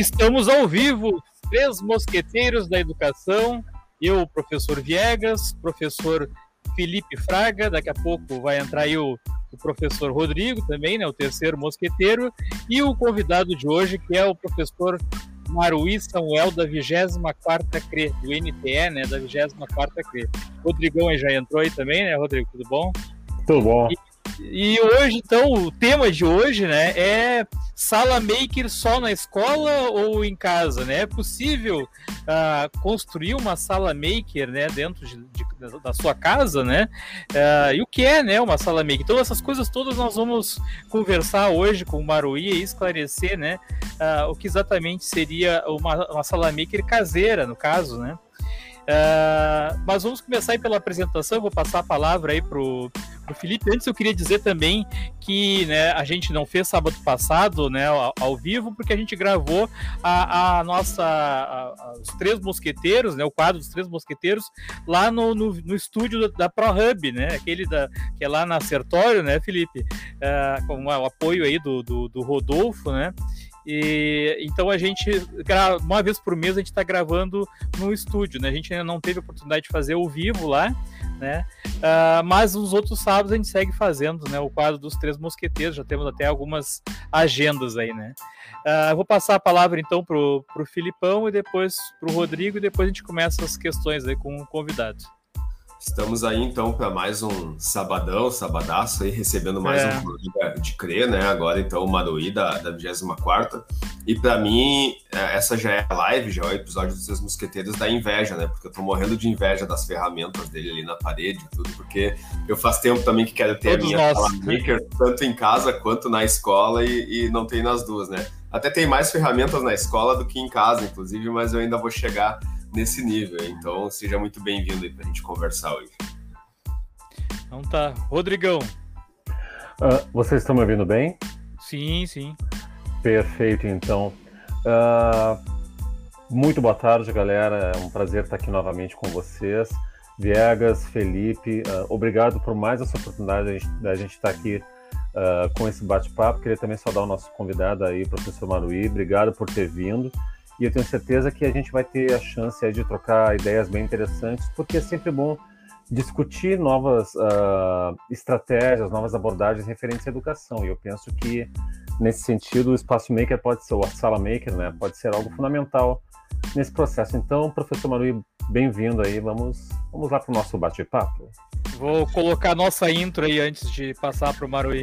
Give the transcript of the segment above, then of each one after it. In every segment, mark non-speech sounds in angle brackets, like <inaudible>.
Estamos ao vivo, três mosqueteiros da educação, eu, professor Viegas, professor Felipe Fraga, daqui a pouco vai entrar aí o, o, professor Rodrigo também, né, o terceiro mosqueteiro, e o convidado de hoje, que é o professor Maruí Samuel, da 24ª CRE, do NTE, né, da 24ª CRE. Rodrigão aí já entrou aí também, né, Rodrigo, tudo bom? Tudo bom. E, e hoje, então, o tema de hoje, né, é sala maker só na escola ou em casa, né? É possível uh, construir uma sala maker, né, dentro de, de, da sua casa, né? Uh, e o que é, né, uma sala maker? Então, essas coisas todas nós vamos conversar hoje com o Maruí e esclarecer, né, uh, o que exatamente seria uma, uma sala maker caseira, no caso, né? Uh, mas vamos começar pela apresentação. Eu vou passar a palavra aí pro, pro Felipe. Antes eu queria dizer também que né, a gente não fez sábado passado, né, ao, ao vivo, porque a gente gravou a, a nossa a, os três mosqueteiros, né, o quadro dos três mosqueteiros lá no, no, no estúdio da, da ProHub, né, aquele da, que é lá na Sertório, né, Felipe, uh, com o apoio aí do, do, do Rodolfo, né. E, então a gente, uma vez por mês, a gente está gravando no estúdio, né? A gente ainda não teve oportunidade de fazer ao vivo lá, né? Uh, mas os outros sábados a gente segue fazendo, né? O quadro dos três mosqueteiros, já temos até algumas agendas aí, né? Uh, vou passar a palavra então pro, pro Filipão e depois pro Rodrigo e depois a gente começa as questões aí com o convidado. Estamos aí então para mais um sabadão, sabadaço aí, recebendo mais é. um de crer, né? Agora então o Maruí da, da 24 E para mim, é, essa já é a live, já é o episódio dos seus mosqueteiros da inveja, né? Porque eu tô morrendo de inveja das ferramentas dele ali na parede e tudo, porque eu faz tempo também que quero ter Todos a minha maker, tanto em casa quanto na escola, e, e não tem nas duas, né? Até tem mais ferramentas na escola do que em casa, inclusive, mas eu ainda vou chegar nesse nível. Então, seja muito bem-vindo aí para a gente conversar hoje. Então tá. Rodrigão. Uh, vocês estão me ouvindo bem? Sim, sim. Perfeito, então. Uh, muito boa tarde, galera. É um prazer estar aqui novamente com vocês. Viegas, Felipe, uh, obrigado por mais essa oportunidade da gente, estar aqui uh, com esse bate-papo. Queria também saudar o nosso convidado aí, professor Maruí. Obrigado por ter vindo. E eu tenho certeza que a gente vai ter a chance de trocar ideias bem interessantes, porque é sempre bom discutir novas uh, estratégias, novas abordagens referentes à educação. E eu penso que, nesse sentido, o Espaço Maker pode ser, ou a Sala Maker, né, pode ser algo fundamental nesse processo. Então, professor Marui, bem-vindo aí. Vamos, vamos lá para o nosso bate-papo. Vou colocar a nossa intro aí antes de passar para o Marui.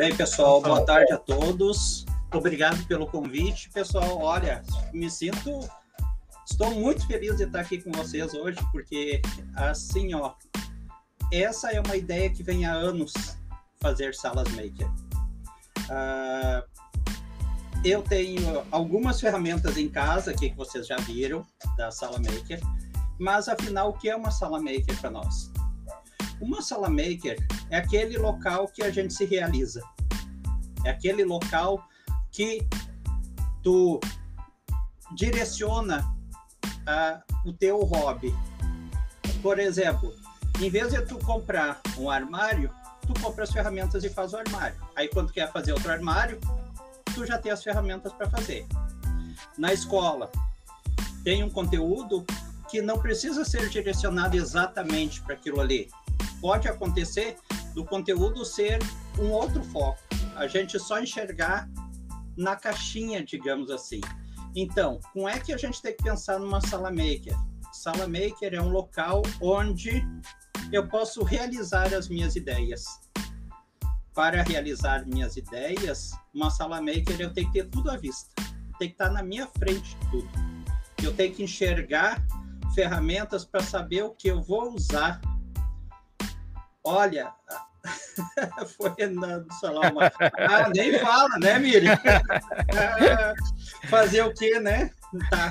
Bem, pessoal, boa tarde a todos. Obrigado pelo convite. Pessoal, olha, me sinto. Estou muito feliz de estar aqui com vocês hoje, porque, assim, ó, essa é uma ideia que vem há anos fazer salas maker. Uh, eu tenho algumas ferramentas em casa aqui que vocês já viram da sala maker, mas afinal, o que é uma sala maker para nós? Uma sala maker é aquele local que a gente se realiza. É aquele local que tu direciona uh, o teu hobby. Por exemplo, em vez de tu comprar um armário, tu compra as ferramentas e faz o armário. Aí quando quer fazer outro armário, tu já tem as ferramentas para fazer. Na escola, tem um conteúdo que não precisa ser direcionado exatamente para aquilo ali pode acontecer do conteúdo ser um outro foco, a gente só enxergar na caixinha, digamos assim. Então, como é que a gente tem que pensar numa sala maker? Sala maker é um local onde eu posso realizar as minhas ideias. Para realizar minhas ideias, uma sala maker eu tenho que ter tudo à vista. Tem que estar na minha frente tudo. Eu tenho que enxergar ferramentas para saber o que eu vou usar Olha, <laughs> foi lá, uma... ah, nem fala, né, Miriam? <laughs> Fazer o quê, né? Tá.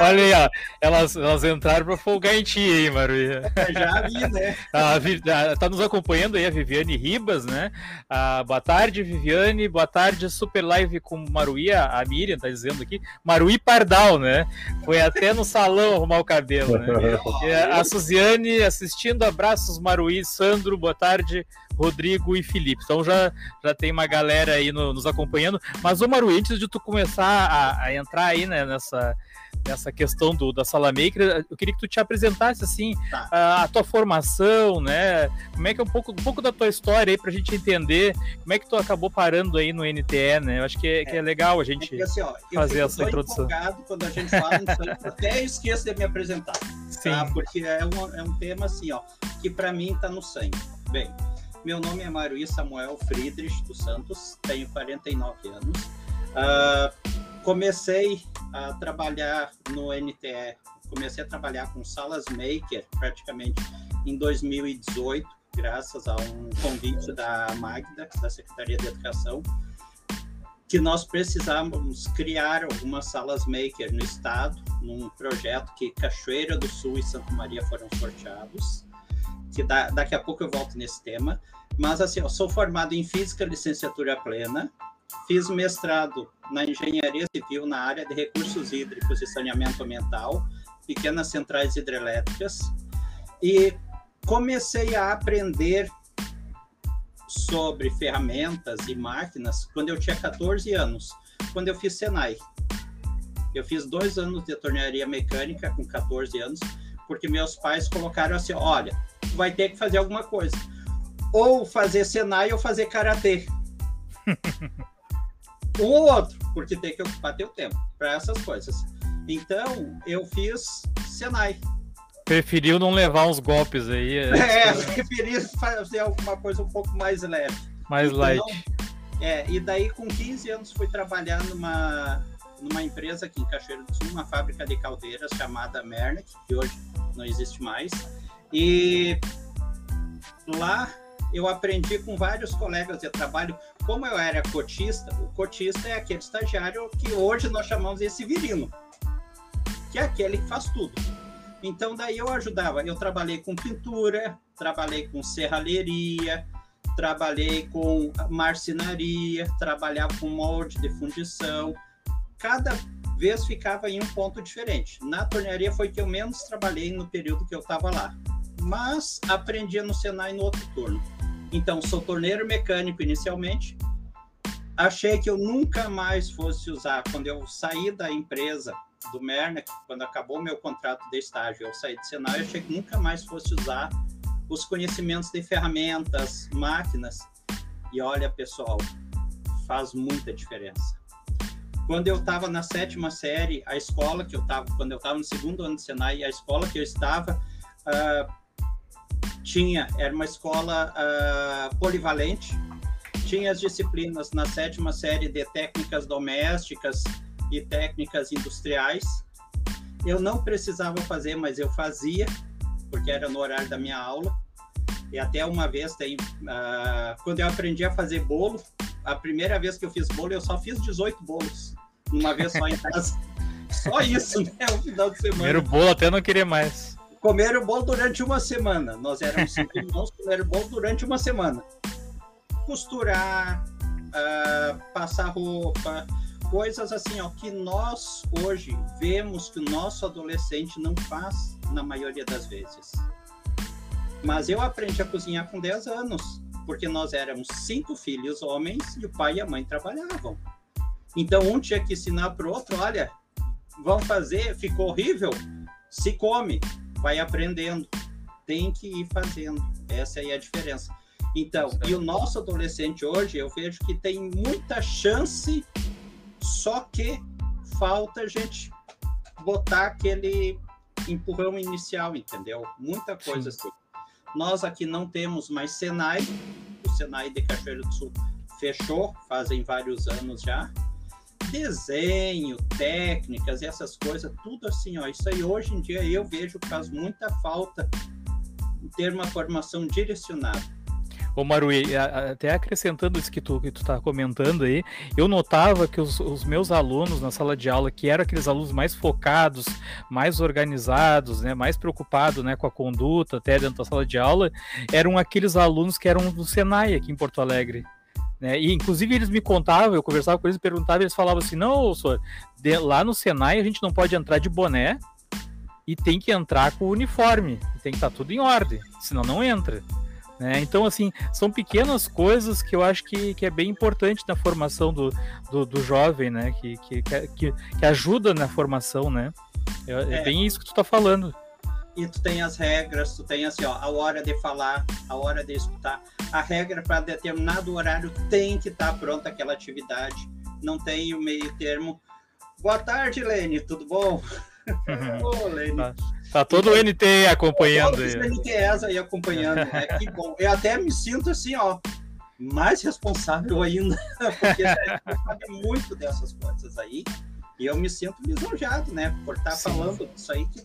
<laughs> Olha aí, ó. Elas, elas entraram para folgar em ti aí, Maruia. É, já vi, né? <laughs> A, tá nos acompanhando aí a Viviane Ribas, né? Ah, boa tarde, Viviane. Boa tarde, super live com Maruia. A Miriam tá dizendo aqui. Maruí Pardal, né? Foi até no salão arrumar o cabelo, né? <laughs> a Suziane assistindo. Abraços, Maruí. Sandro, boa tarde. Rodrigo e Felipe. Então já, já tem uma galera aí no, nos acompanhando. Mas, ô Maru, antes de tu começar a, a entrar aí né, nessa, nessa questão do, da Sala Maker, eu queria que tu te apresentasse assim tá. a, a, tua formação, né? Como é que é um pouco, um pouco da tua história aí pra gente entender como é que tu acabou parando aí no NTE, né? Eu acho que é, é, que é legal a gente é assim, ó, fazer essa introdução. quando a gente fala até esqueço de me apresentar. Tá? Sim. Tá? Porque é um, é um tema assim, ó, que para mim tá no sangue. Bem, meu nome é Maruí Samuel Friedrich dos Santos, tenho 49 anos. Uh, comecei a trabalhar no NTE, comecei a trabalhar com salas maker praticamente em 2018, graças a um convite da Magda, da Secretaria de Educação, que nós precisávamos criar algumas salas maker no estado, num projeto que Cachoeira do Sul e Santa Maria foram sorteados que da, daqui a pouco eu volto nesse tema. Mas assim, eu sou formado em física, licenciatura plena, fiz mestrado na engenharia civil na área de recursos hídricos e saneamento ambiental, pequenas centrais hidrelétricas, e comecei a aprender sobre ferramentas e máquinas quando eu tinha 14 anos, quando eu fiz Senai. Eu fiz dois anos de tornearia mecânica com 14 anos, porque meus pais colocaram assim: olha, vai ter que fazer alguma coisa. Ou fazer Senai ou fazer Karatê. <laughs> um ou outro, porque tem que ocupar teu tempo para essas coisas. Então, eu fiz Senai. Preferiu não levar uns golpes aí. É, é preferi fazer alguma coisa um pouco mais leve. Mais então, light. É, e daí com 15 anos fui trabalhar numa, numa empresa aqui em Cachoeiro do Sul, uma fábrica de caldeiras chamada Mernick, que hoje não existe mais. E lá eu aprendi com vários colegas de trabalho. Como eu era cotista, o cotista é aquele estagiário que hoje nós chamamos de civilino, que é aquele que faz tudo. Então, daí eu ajudava. Eu trabalhei com pintura, trabalhei com serralheria, trabalhei com marcenaria, trabalhava com molde de fundição. Cada vez ficava em um ponto diferente. Na tornearia foi que eu menos trabalhei no período que eu estava lá mas aprendia no Senai no outro turno. Então, sou torneiro mecânico inicialmente. Achei que eu nunca mais fosse usar. Quando eu saí da empresa do Mernek, quando acabou meu contrato de estágio, eu saí do Senai, achei que nunca mais fosse usar os conhecimentos de ferramentas, máquinas. E olha, pessoal, faz muita diferença. Quando eu estava na sétima série, a escola que eu estava, quando eu estava no segundo ano de Senai, a escola que eu estava, uh, tinha, era uma escola uh, polivalente, tinha as disciplinas na sétima série de técnicas domésticas e técnicas industriais. Eu não precisava fazer, mas eu fazia, porque era no horário da minha aula. E até uma vez, tem, uh, quando eu aprendi a fazer bolo, a primeira vez que eu fiz bolo, eu só fiz 18 bolos, uma vez só em casa. <laughs> só isso, né? O final de semana. Primeiro bolo até não querer mais comeram bolo durante uma semana. Nós éramos cinco <laughs> irmãos, comeram bolo durante uma semana. Costurar, uh, passar roupa, coisas assim, ó, que nós hoje vemos que o nosso adolescente não faz na maioria das vezes. Mas eu aprendi a cozinhar com 10 anos, porque nós éramos cinco filhos homens e o pai e a mãe trabalhavam. Então um tinha que ensinar para o outro, olha, vão fazer, ficou horrível, se come vai aprendendo, tem que ir fazendo. Essa aí é a diferença. Então, e o nosso adolescente hoje, eu vejo que tem muita chance, só que falta a gente botar aquele empurrão inicial, entendeu? Muita coisa Sim. assim. Nós aqui não temos mais Senai, o Senai de Cachoeiro do Sul fechou, fazem vários anos já desenho, técnicas, essas coisas, tudo assim, ó. Isso aí hoje em dia eu vejo que faz muita falta ter uma formação direcionada. Ô Marui, até acrescentando isso que tu, que tu tá comentando aí, eu notava que os, os, meus alunos na sala de aula, que eram aqueles alunos mais focados, mais organizados, né, mais preocupados né, com a conduta até dentro da sala de aula, eram aqueles alunos que eram do Senai aqui em Porto Alegre. Né? E inclusive eles me contavam, eu conversava com eles, perguntava, eles falavam assim: não, senhor, de, lá no Senai a gente não pode entrar de boné e tem que entrar com o uniforme, tem que estar tá tudo em ordem, senão não entra. Né? Então, assim, são pequenas coisas que eu acho que, que é bem importante na formação do, do, do jovem, né? Que, que, que, que, ajuda na formação, né? É, é, é bem isso que tu está falando. E tu tem as regras, tu tem assim, ó, a hora de falar, a hora de escutar. A regra para determinado horário tem que estar tá pronta aquela atividade. Não tem o meio termo. Boa tarde, Lene, tudo bom? <laughs> Ô, Lene. Tá. Tá todo o NT acompanhando aí. Todos os NTs aí acompanhando, né? Que bom. Eu até me sinto assim, ó, mais responsável ainda, <laughs> porque sabe muito dessas coisas aí. E eu me sinto lisonjado, né? Por estar Sim. falando disso aí que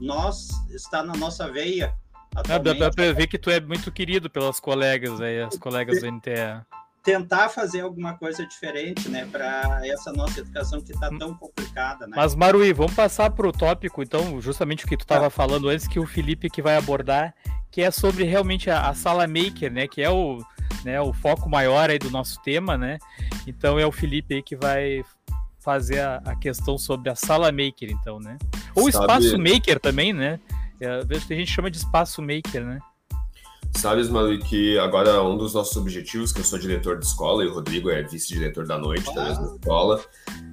nós está na nossa veia. Ah, dá pra ver que tu é muito querido pelas colegas aí, as colegas do NTE tentar fazer alguma coisa diferente, né, para essa nossa educação que está tão complicada, né? Mas Marui, vamos passar para o tópico, então, justamente o que tu estava tá. falando antes que o Felipe que vai abordar, que é sobre realmente a, a, sala maker, né, que é o, né, o foco maior aí do nosso tema, né? Então é o Felipe aí que vai fazer a, a questão sobre a sala maker, então, né? Ou Sabe... espaço maker também, né? É, vejo que a gente chama de espaço maker, né? Sabes, Manu, que agora um dos nossos objetivos, que eu sou diretor de escola e o Rodrigo é vice-diretor da noite da mesma escola,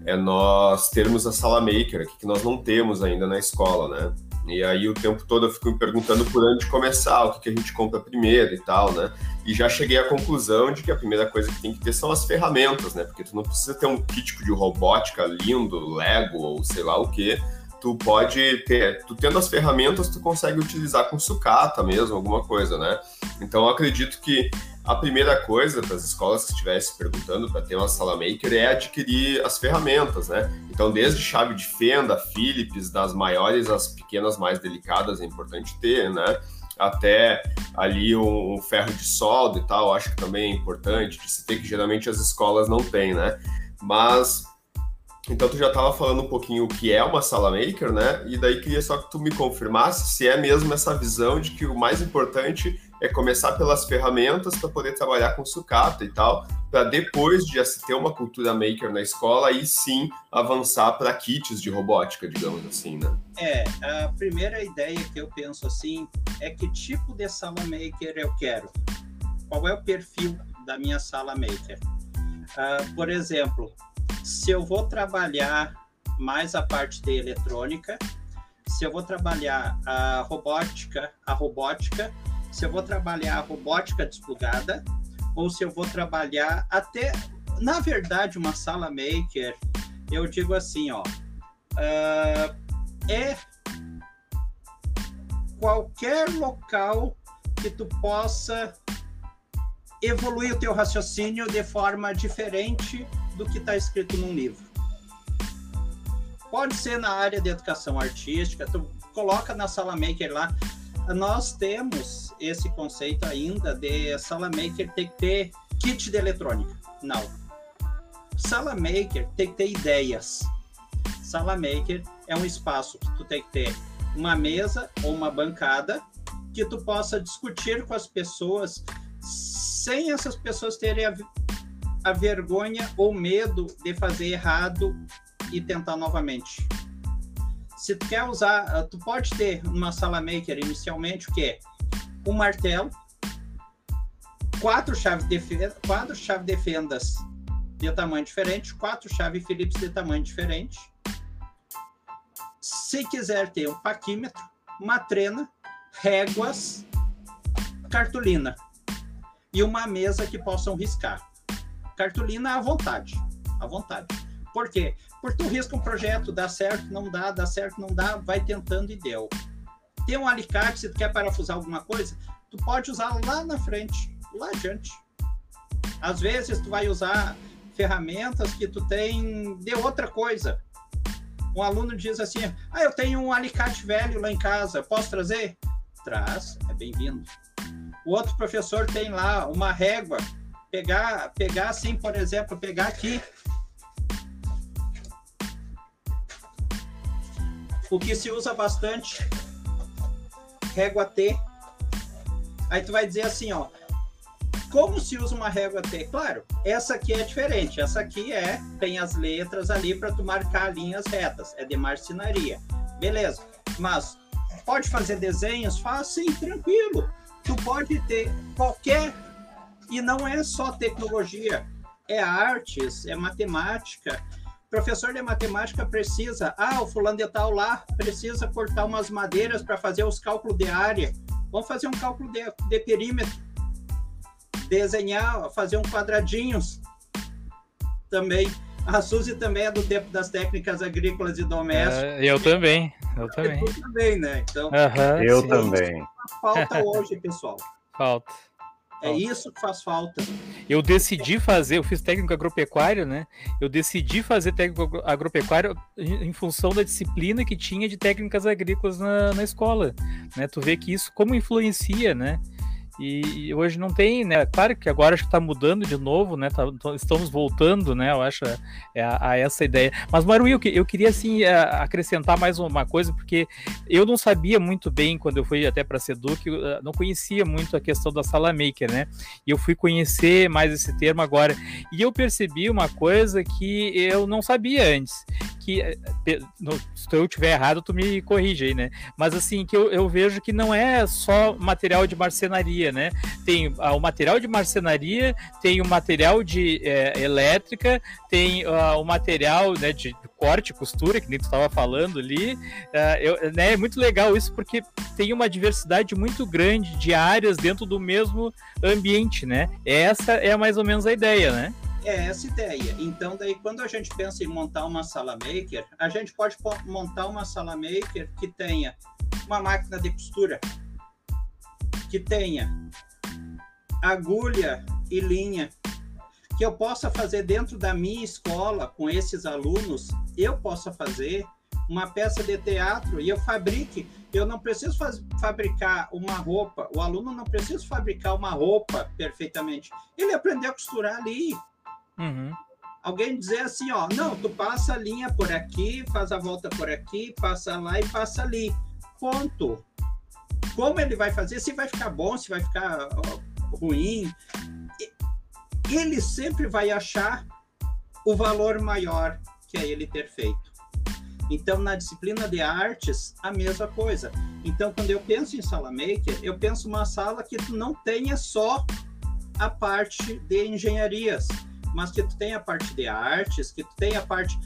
é nós termos a sala maker aqui, que nós não temos ainda na escola, né? E aí o tempo todo eu fico me perguntando por onde começar, o que, que a gente compra primeiro e tal, né? E já cheguei à conclusão de que a primeira coisa que tem que ter são as ferramentas, né? Porque tu não precisa ter um kit de robótica lindo, Lego ou sei lá o que tu pode ter, tu tendo as ferramentas, tu consegue utilizar com sucata mesmo, alguma coisa, né? Então, acredito que a primeira coisa para as escolas que estivessem perguntando para ter uma sala maker é adquirir as ferramentas, né? Então, desde chave de fenda, Philips, das maiores às pequenas mais delicadas, é importante ter, né? Até ali um, ferro de solda e tal, acho que também é importante de se ter, que geralmente as escolas não têm, né? Mas então tu já estava falando um pouquinho o que é uma sala maker, né? E daí queria só que tu me confirmasse se é mesmo essa visão de que o mais importante é começar pelas ferramentas para poder trabalhar com sucata e tal, para depois de se ter uma cultura maker na escola, aí sim avançar para kits de robótica, digamos assim, né? É, a primeira ideia que eu penso assim é que tipo de sala maker eu quero. Qual é o perfil da minha sala maker? Uh, por exemplo, se eu vou trabalhar mais a parte de eletrônica, se eu vou trabalhar a robótica, a robótica, se eu vou trabalhar a robótica desplugada, ou se eu vou trabalhar até, na verdade, uma sala maker, eu digo assim, ó, uh, é qualquer local que tu possa evoluir o teu raciocínio de forma diferente do que está escrito num livro. Pode ser na área de educação artística, tu coloca na sala maker lá. Nós temos esse conceito ainda de sala maker tem que ter kit de eletrônica. Não. Sala maker tem que ter ideias. Sala maker é um espaço que tu tem que ter uma mesa ou uma bancada que tu possa discutir com as pessoas sem essas pessoas terem a, a vergonha ou medo de fazer errado e tentar novamente. Se tu quer usar, ah, tu pode ter numa sala maker inicialmente o que um martelo, quatro chaves de quatro chaves de fendas de tamanho diferente, quatro chaves Phillips de tamanho diferente. Se quiser ter um paquímetro, uma trena, réguas, cartolina e uma mesa que possam riscar. Cartolina à vontade, à vontade. Por quê? Porque tu risca um projeto, dá certo, não dá, dá certo, não dá, vai tentando e deu. Tem um alicate, se tu quer parafusar alguma coisa, tu pode usar lá na frente, lá adiante. Às vezes tu vai usar ferramentas que tu tem de outra coisa. Um aluno diz assim: Ah, eu tenho um alicate velho lá em casa, posso trazer? Traz, é bem-vindo o outro professor tem lá uma régua, pegar, pegar assim, por exemplo, pegar aqui o que se usa bastante, régua T. Aí tu vai dizer assim, ó, como se usa uma régua T? Claro, essa aqui é diferente. Essa aqui é tem as letras ali para tu marcar linhas retas. É de marcenaria. Beleza. Mas pode fazer desenhos? Faz sim, tranquilo. Tu pode ter qualquer e não é só tecnologia, é artes, é matemática. Professor de matemática precisa, ah, o fulano de tal lá precisa cortar umas madeiras para fazer os cálculos de área. Vamos fazer um cálculo de, de perímetro desenhar, fazer um quadradinhos também. A Suzy também é do tempo das técnicas agrícolas e domésticas. É, eu também, eu também. Eu também, né? Então, eu sim. também. Falta hoje, pessoal. Falta. É isso que faz falta. Eu decidi fazer, eu fiz técnico agropecuário, né? Eu decidi fazer técnico agropecuário em função da disciplina que tinha de técnicas agrícolas na, na escola, né? Tu vê que isso como influencia, né? E, hoje não tem, né? Claro que agora acho que está mudando de novo, né? Tá, estamos voltando, né? Eu acho é a, a, essa ideia. Mas, Maru, eu, eu queria assim acrescentar mais uma coisa, porque eu não sabia muito bem quando eu fui até para Seduc, eu não conhecia muito a questão da sala maker, né? E eu fui conhecer mais esse termo agora. E eu percebi uma coisa que eu não sabia antes, que se eu estiver errado, tu me corrige aí, né? Mas assim, que eu, eu vejo que não é só material de marcenaria né? Tem ah, o material de marcenaria, tem o material de é, elétrica, tem uh, o material né, de corte, costura, que nem tu estava falando ali. Uh, eu, né, é muito legal isso porque tem uma diversidade muito grande de áreas dentro do mesmo ambiente, né? Essa é mais ou menos a ideia, né? É essa ideia. Então, daí, quando a gente pensa em montar uma sala maker, a gente pode montar uma sala maker que tenha uma máquina de costura, que tenha agulha e linha, que eu possa fazer dentro da minha escola com esses alunos, eu possa fazer uma peça de teatro e eu fabrique. Eu não preciso faz, fabricar uma roupa, o aluno não precisa fabricar uma roupa perfeitamente. Ele aprendeu a costurar ali. Uhum. Alguém dizer assim, ó, não, tu passa a linha por aqui, faz a volta por aqui, passa lá e passa ali. Ponto como ele vai fazer, se vai ficar bom, se vai ficar ruim. Ele sempre vai achar o valor maior que é ele ter feito. Então, na disciplina de artes, a mesma coisa. Então, quando eu penso em sala maker, eu penso uma sala que não tenha só a parte de engenharias, mas que tu tenha a parte de artes, que tu tenha a parte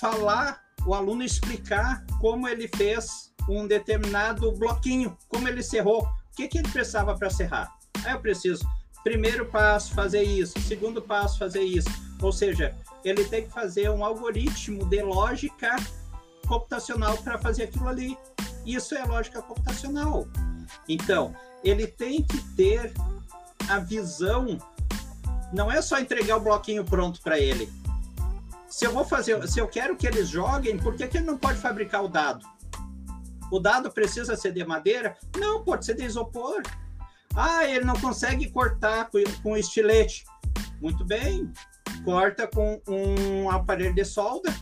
falar, o aluno explicar como ele fez um determinado bloquinho, como ele cerrou, o que, que ele precisava para cerrar? Aí eu preciso, primeiro passo, fazer isso, segundo passo, fazer isso. Ou seja, ele tem que fazer um algoritmo de lógica computacional para fazer aquilo ali. Isso é lógica computacional. Então, ele tem que ter a visão, não é só entregar o bloquinho pronto para ele. Se eu vou fazer, se eu quero que eles joguem, por que, que ele não pode fabricar o dado? O dado precisa ser de madeira? Não, pode ser de isopor. Ah, ele não consegue cortar com, com estilete. Muito bem, corta com um aparelho de solda.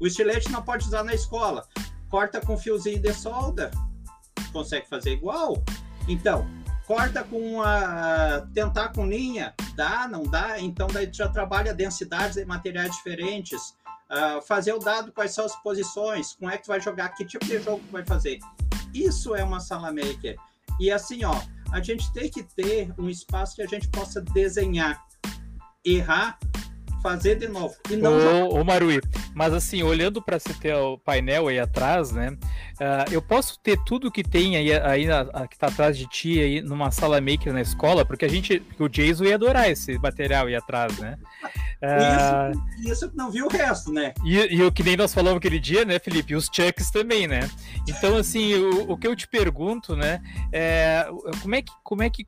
O estilete não pode usar na escola. Corta com fiozinho de solda. Consegue fazer igual? Então, corta com a tentar com linha, dá, não dá? Então daí tu já trabalha densidades de materiais diferentes uh, fazer o dado, quais são as posições, como é que tu vai jogar, que tipo de jogo tu vai fazer. Isso é uma sala maker. E assim, ó, a gente tem que ter um espaço que a gente possa desenhar, errar, fazer de novo. E não ô, ô Marui, mas assim, olhando para esse teu painel aí atrás, né? Uh, eu posso ter tudo que tem aí, aí na, que tá atrás de ti aí numa sala maker na escola, porque a gente, o Jason ia adorar esse material aí atrás, né? Uh... <laughs> Isso, isso não viu o resto, né? E, e o que nem nós falamos aquele dia, né, Felipe? Os chucks também, né? Então, assim, o, o que eu te pergunto, né, é como é que, como é que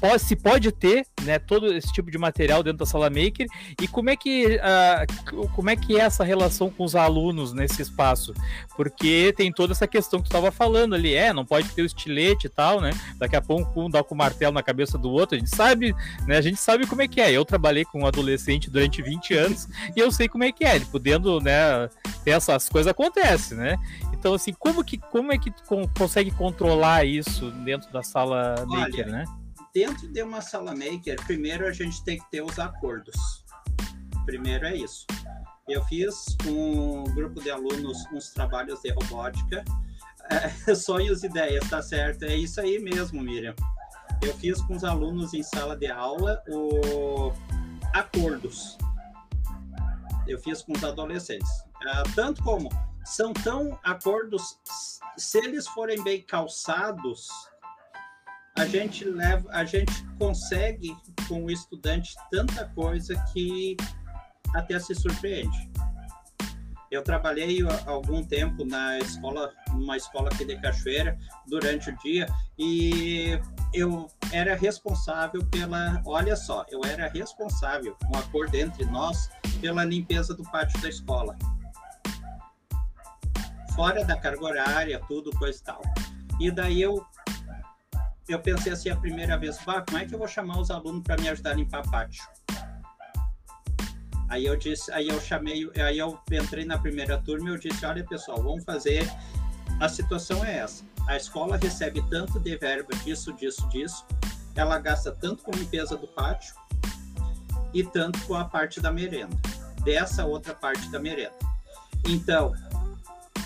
pode, se pode ter, né, todo esse tipo de material dentro da sala maker e como é que, uh, como é que é essa relação com os alunos nesse espaço? Porque tem toda essa questão que tu estava falando ali, é, não pode ter o estilete e tal, né? Daqui a pouco um dá com o martelo na cabeça do outro, a gente sabe, né? A gente sabe como é que é. Eu trabalhei com um adolescente durante 20 anos e eu sei como é que é. Ele podendo, né, ter essas coisas acontece, né? Então, assim, como, que, como é que tu consegue controlar isso dentro da sala Olha, maker, né? Dentro de uma sala maker, primeiro a gente tem que ter os acordos. Primeiro é isso. Eu fiz um grupo de alunos uns trabalhos de robótica. É, <laughs> sonhos e ideias, tá certo? É isso aí mesmo, Miriam. Eu fiz com os alunos em sala de aula o acordos. Eu fiz com os adolescentes. Uh, tanto como são tão acordos, se eles forem bem calçados, a gente leva, a gente consegue com o estudante tanta coisa que até se surpreende. Eu trabalhei algum tempo na escola, numa escola aqui de Cachoeira, durante o dia, e eu era responsável pela, olha só, eu era responsável, um acordo entre nós, pela limpeza do pátio da escola. Fora da carga horária, tudo, coisa e tal. E daí eu eu pensei assim a primeira vez, bah, como é que eu vou chamar os alunos para me ajudar a limpar pátio? Aí eu disse, aí eu chamei, aí eu entrei na primeira turma e eu disse, olha pessoal, vamos fazer, a situação é essa, a escola recebe tanto de verba disso, disso, disso, ela gasta tanto com limpeza do pátio e tanto com a parte da merenda, dessa outra parte da merenda. Então,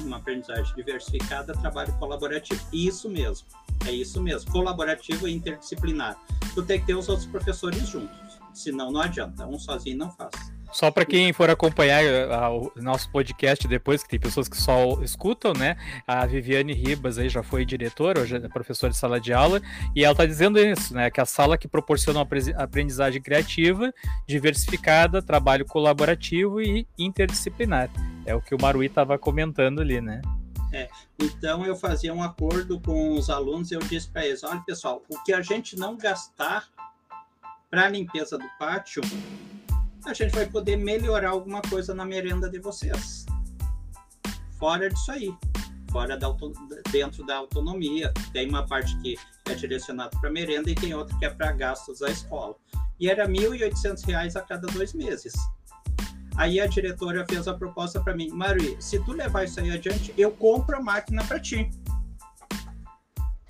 uma aprendizagem diversificada, trabalho colaborativo. Isso mesmo, é isso mesmo, colaborativo e interdisciplinar. Tu tem que ter os outros professores juntos, senão não adianta, um sozinho não faz. Só para quem for acompanhar uh, o nosso podcast depois, que tem pessoas que só escutam, né? A Viviane Ribas aí já foi diretora, hoje é professora de sala de aula, e ela está dizendo isso, né? Que a sala que proporciona uma aprendizagem criativa, diversificada, trabalho colaborativo e interdisciplinar. É o que o Marui estava comentando ali, né? É, então eu fazia um acordo com os alunos, eu disse para eles, olha pessoal, o que a gente não gastar para a limpeza do pátio, a gente vai poder melhorar alguma coisa na merenda de vocês. Fora disso aí, fora da dentro da autonomia, tem uma parte que é direcionada para merenda e tem outra que é para gastos da escola. E era R$ 1.800 a cada dois meses. Aí a diretora fez a proposta para mim, Mari, se tu levar isso aí adiante, eu compro a máquina para ti.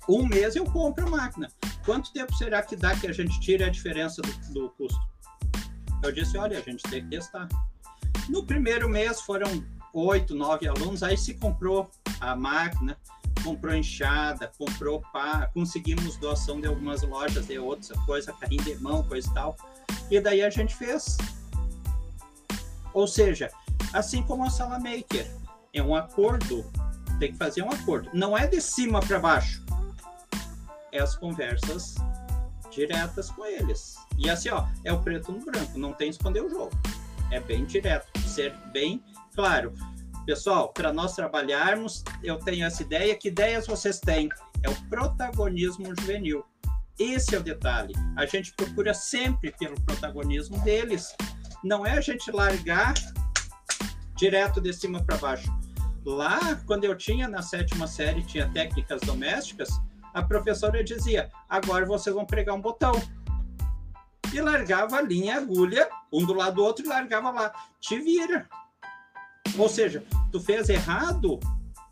Um mês eu compro a máquina. Quanto tempo será que dá que a gente tire a diferença do, do custo? Eu disse, olha, a gente tem que testar. No primeiro mês foram oito, nove alunos, aí se comprou a máquina, comprou enxada, comprou pá, conseguimos doação de algumas lojas de outras coisa, carrinho de mão, coisa e tal. E daí a gente fez. Ou seja, assim como a sala maker, é um acordo, tem que fazer um acordo. Não é de cima para baixo. É as conversas diretas com eles. E assim, ó, é o preto no branco, não tem esconder o jogo. É bem direto, ser bem claro. Pessoal, para nós trabalharmos, eu tenho essa ideia. Que ideias vocês têm? É o protagonismo juvenil. Esse é o detalhe. A gente procura sempre pelo protagonismo deles. Não é a gente largar direto de cima para baixo. Lá, quando eu tinha na sétima série, tinha técnicas domésticas, a professora dizia: agora vocês vão pregar um botão. E largava a linha agulha, um do lado do outro, e largava lá. Te vira. Ou seja, tu fez errado,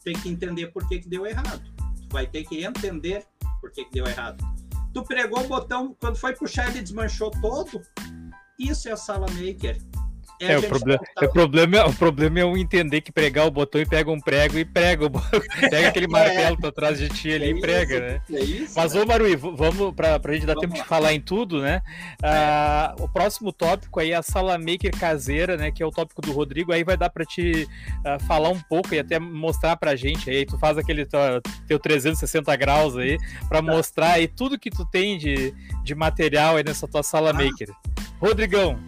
tem que entender por que, que deu errado. Tu vai ter que entender por que, que deu errado. Tu pregou o botão, quando foi puxar, ele desmanchou todo. Isso é a sala maker. É, é o, proble tá... o, problema, o problema é o entender que pregar o botão e pega um prego e prega, o... <laughs> pega aquele é. martelo é. atrás de ti ali é e prega, né? É isso, Mas, né? ô Marui, vamos para a gente dar vamos tempo lá. de falar em tudo, né? Ah, o próximo tópico aí é a sala maker caseira, né? Que é o tópico do Rodrigo. Aí vai dar para te uh, falar um pouco e até mostrar pra gente aí. Tu faz aquele teu 360 graus aí para tá. mostrar aí tudo que tu tem de, de material aí nessa tua sala ah. maker. Rodrigão,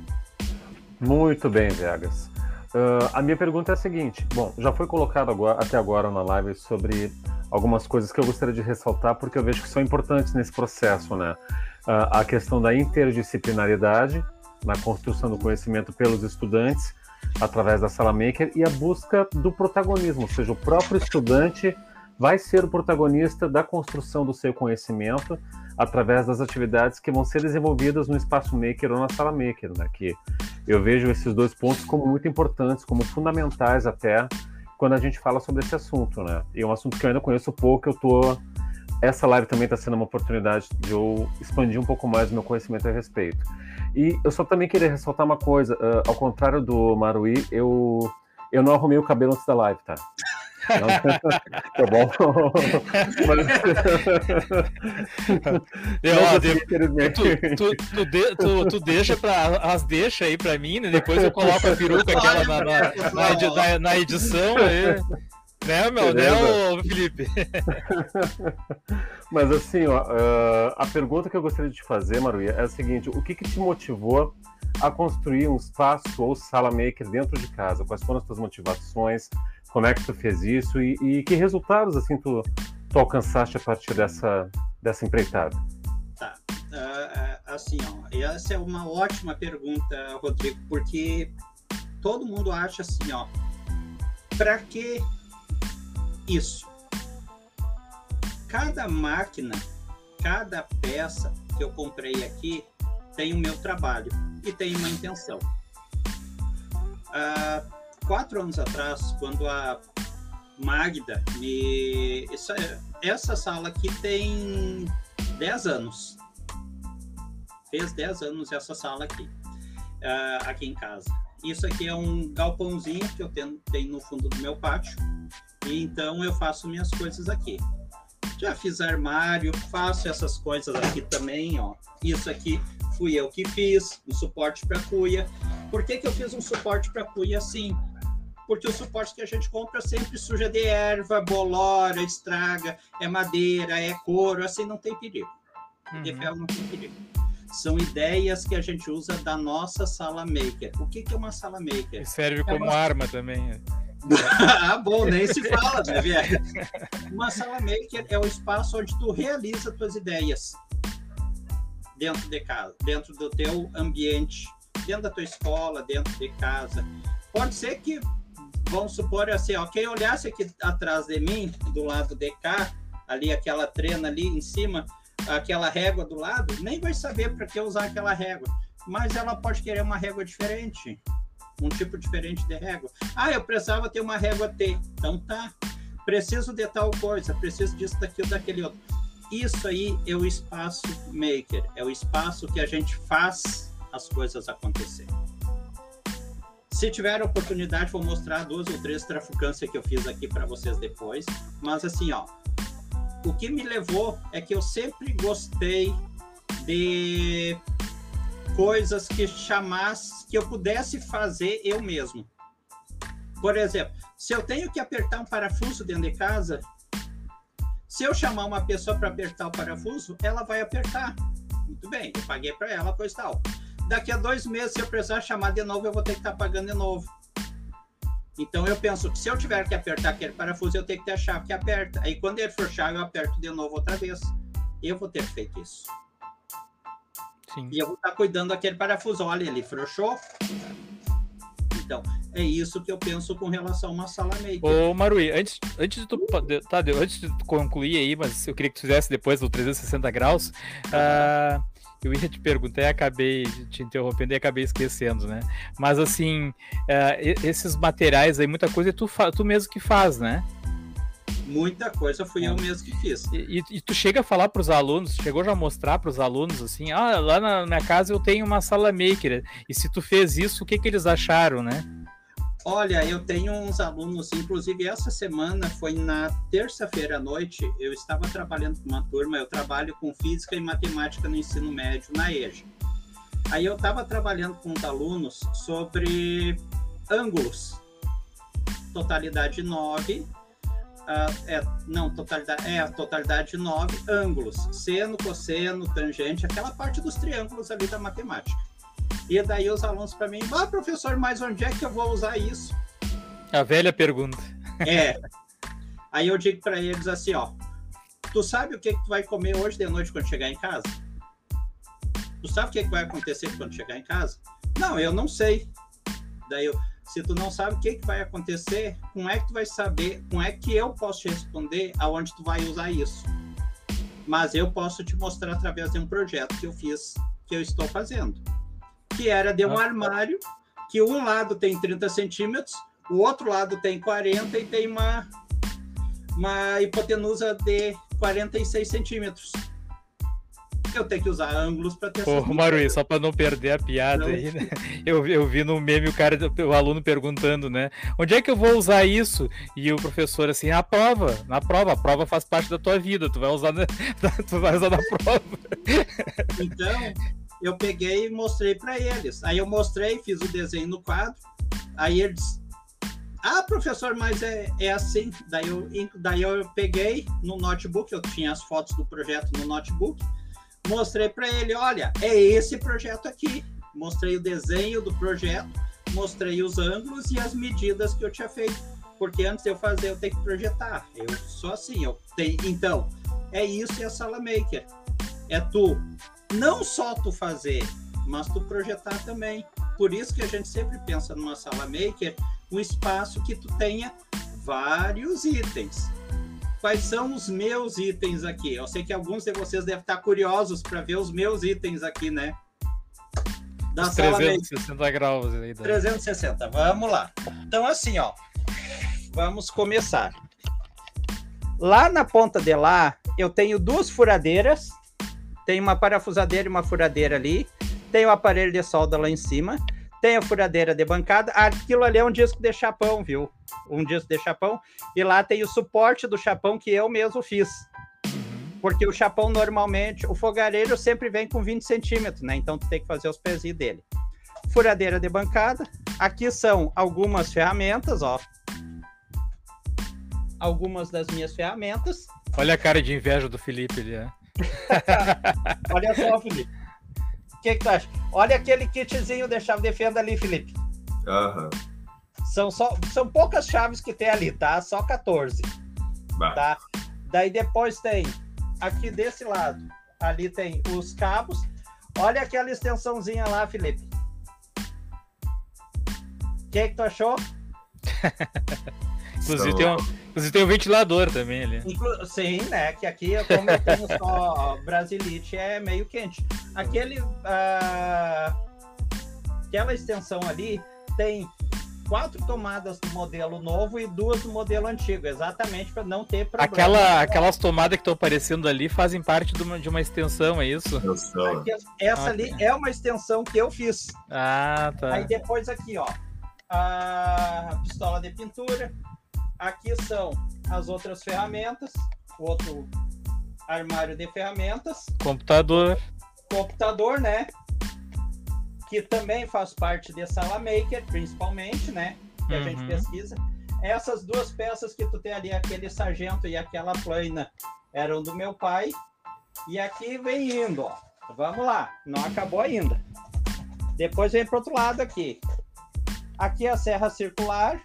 Muito bem, Vegas. Uh, a minha pergunta é a seguinte: bom, já foi colocado agora, até agora na live sobre algumas coisas que eu gostaria de ressaltar, porque eu vejo que são importantes nesse processo, né? Uh, a questão da interdisciplinaridade na construção do conhecimento pelos estudantes através da sala maker e a busca do protagonismo, ou seja, o próprio estudante vai ser o protagonista da construção do seu conhecimento através das atividades que vão ser desenvolvidas no espaço maker ou na sala maker, né? Que eu vejo esses dois pontos como muito importantes, como fundamentais até quando a gente fala sobre esse assunto, né? E é um assunto que eu ainda conheço pouco, eu tô essa live também está sendo uma oportunidade de eu expandir um pouco mais o meu conhecimento a respeito. E eu só também queria ressaltar uma coisa, uh, ao contrário do Marui, eu, eu não arrumei o cabelo antes da live, tá? <laughs> tá bom. Eu, ó, tu, tu, tu, de, tu, tu deixa pra, as deixa aí pra mim, né? Depois eu coloco a peruca aquela na, na, na, na edição aí. Né, meu? Né, Felipe? <laughs> Mas assim, ó, uh, a pergunta que eu gostaria de te fazer, Maruia, é a seguinte: o que, que te motivou a construir um espaço ou sala maker dentro de casa? Quais foram as tuas motivações? Como é que tu fez isso? E, e que resultados assim tu, tu, alcançaste a partir dessa, dessa empreitada? Tá. Uh, assim, ó, essa é uma ótima pergunta, Rodrigo, porque todo mundo acha assim, ó, para que isso. Cada máquina, cada peça que eu comprei aqui tem o meu trabalho e tem uma intenção. Há quatro anos atrás, quando a Magda me. Essa, essa sala aqui tem 10 anos. Fez 10 anos essa sala aqui, uh, aqui em casa. Isso aqui é um galpãozinho que eu tenho, tenho no fundo do meu pátio. E então eu faço minhas coisas aqui. Já fiz armário, faço essas coisas aqui também, ó. Isso aqui fui eu que fiz, um suporte para cuia. Por que, que eu fiz um suporte para cuia assim? Porque o suporte que a gente compra sempre suja de erva, bolora, estraga, é madeira, é couro, assim não tem perigo. Uhum. De ferro não tem perigo. São ideias que a gente usa da nossa sala maker. O que, que é uma sala maker? E serve é como uma... arma também. Né? <laughs> ah, bom, nem se fala, né? Uma sala maker é o espaço onde tu realiza tuas ideias dentro de casa, dentro do teu ambiente, dentro da tua escola, dentro de casa. Pode ser que, vamos supor assim, ó, quem olhasse aqui atrás de mim, do lado de cá, ali aquela trena ali em cima, aquela régua do lado, nem vai saber para que usar aquela régua. Mas ela pode querer uma régua diferente um tipo diferente de régua. Ah, eu precisava ter uma régua T. Então tá. Preciso de tal coisa, preciso disso, daquilo, daquele outro. Isso aí é o espaço maker, é o espaço que a gente faz as coisas acontecer. Se tiver oportunidade, vou mostrar duas ou três trafucâncias que eu fiz aqui para vocês depois. Mas assim, ó, o que me levou é que eu sempre gostei de coisas que chamasse, que eu pudesse fazer eu mesmo. Por exemplo, se eu tenho que apertar um parafuso dentro de casa, se eu chamar uma pessoa para apertar o parafuso, ela vai apertar. Muito bem, eu paguei para ela, pois tal. Daqui a dois meses, se eu precisar chamar de novo, eu vou ter que estar tá pagando de novo. Então eu penso que se eu tiver que apertar aquele parafuso, eu tenho que ter a chave que aperta. Aí quando ele for chave, eu aperto de novo outra vez. Eu vou ter feito isso. Sim. E eu vou estar cuidando daquele parafuso. Olha, ele frouxou. Então, é isso que eu penso com relação a uma sala maker. Ô, Marui, antes, antes de tu. Tá, antes de tu concluir aí, mas eu queria que tu fizesse depois do 360 graus. Uh, eu ia te perguntar e acabei te interrompendo e acabei esquecendo, né? Mas assim, uh, esses materiais aí, muita coisa tu, tu mesmo que faz, né? muita coisa fui eu mesmo que fiz. E, e, e tu chega a falar para os alunos, chegou já a mostrar para os alunos assim, ah, lá na minha casa eu tenho uma sala maker. E se tu fez isso, o que que eles acharam, né? Olha, eu tenho uns alunos, inclusive essa semana foi na terça-feira à noite, eu estava trabalhando com uma turma, eu trabalho com física e matemática no ensino médio na EJA. Aí eu estava trabalhando com os alunos sobre ângulos, totalidade 9, uh, é, não, totalidade, é totalidade de nove ângulos, seno, cosseno, tangente, aquela parte dos triângulos ali da matemática. E daí os alunos para mim, ah, professor, mas onde é que eu vou usar isso? A velha pergunta. É. Aí eu digo para eles assim, ó, tu sabe o que, que tu vai comer hoje de noite quando chegar em casa? Tu sabe o que, que vai acontecer quando chegar em casa? Não, eu não sei. Daí eu, se tu não sabe o que, que vai acontecer, como é que tu vai saber, como é que eu posso te responder aonde tu vai usar isso? Mas eu posso te mostrar através de um projeto que eu fiz, que eu estou fazendo. Que era de um ah, armário, que um lado tem 30 centímetros, o outro lado tem 40 e tem uma, uma hipotenusa de 46 centímetros eu tenho que usar ângulos para ter Pô, Marui, só para não perder a piada aí, né? Eu, eu vi no meme o cara, o aluno perguntando, né? Onde é que eu vou usar isso? E o professor assim, na prova, na prova, a prova faz parte da tua vida, tu vai usar na, <laughs> tu vai usar na prova. Então, eu peguei e mostrei para eles. Aí eu mostrei, fiz o desenho no quadro. Aí eles ah, professor, mas é, é assim. Daí eu, daí eu peguei no notebook, eu tinha as fotos do projeto no notebook, mostrei para ele, olha, é esse projeto aqui. Mostrei o desenho do projeto, mostrei os ângulos e as medidas que eu tinha feito. Porque antes de eu fazer, eu tenho que projetar. Eu sou assim, eu tenho. Então, é isso e a sala maker. É tu não só tu fazer, mas tu projetar também. Por isso que a gente sempre pensa numa sala maker, um espaço que tu tenha vários itens quais são os meus itens aqui. Eu sei que alguns de vocês devem estar curiosos para ver os meus itens aqui, né? Da os 360 graus. Aí, 360, vamos lá. Então, assim, ó, vamos começar. Lá na ponta de lá, eu tenho duas furadeiras, tem uma parafusadeira e uma furadeira ali, tem o aparelho de solda lá em cima, tem a furadeira de bancada. Aquilo ali é um disco de chapão, viu? Um disco de chapão. E lá tem o suporte do chapão que eu mesmo fiz. Porque o chapão normalmente, o fogareiro sempre vem com 20 centímetros, né? Então tu tem que fazer os pezinhos dele. Furadeira de bancada. Aqui são algumas ferramentas, ó. Algumas das minhas ferramentas. Olha a cara de inveja do Felipe ali, né? <laughs> Olha só, Felipe que, que tu acha? Olha aquele kitzinho de chave de fenda ali, Felipe. Uhum. São, só, são poucas chaves que tem ali, tá? Só 14. Bah. Tá? Daí depois tem aqui desse lado. Ali tem os cabos. Olha aquela extensãozinha lá, Felipe. O que, que tu achou? <laughs> Inclusive, tem um, inclusive tem um ventilador também ali. Inclu sim, né? Que aqui, como eu tenho só <laughs> Brasilite, é meio quente. Aquele. Uh, aquela extensão ali tem quatro tomadas do modelo novo e duas do modelo antigo, exatamente para não ter problema. Aquela, aquelas tomadas que estão aparecendo ali fazem parte de uma, de uma extensão, é isso? Aqui, essa ah, ali tá. é uma extensão que eu fiz. Ah, tá. Aí depois aqui, ó, a pistola de pintura, Aqui são as outras ferramentas, outro armário de ferramentas. Computador. Computador, né? Que também faz parte de sala maker, principalmente, né? Que a uhum. gente pesquisa. Essas duas peças que tu tem ali, aquele sargento e aquela plana, eram do meu pai. E aqui vem indo, ó. Vamos lá, não acabou ainda. Depois vem para outro lado aqui. Aqui é a serra circular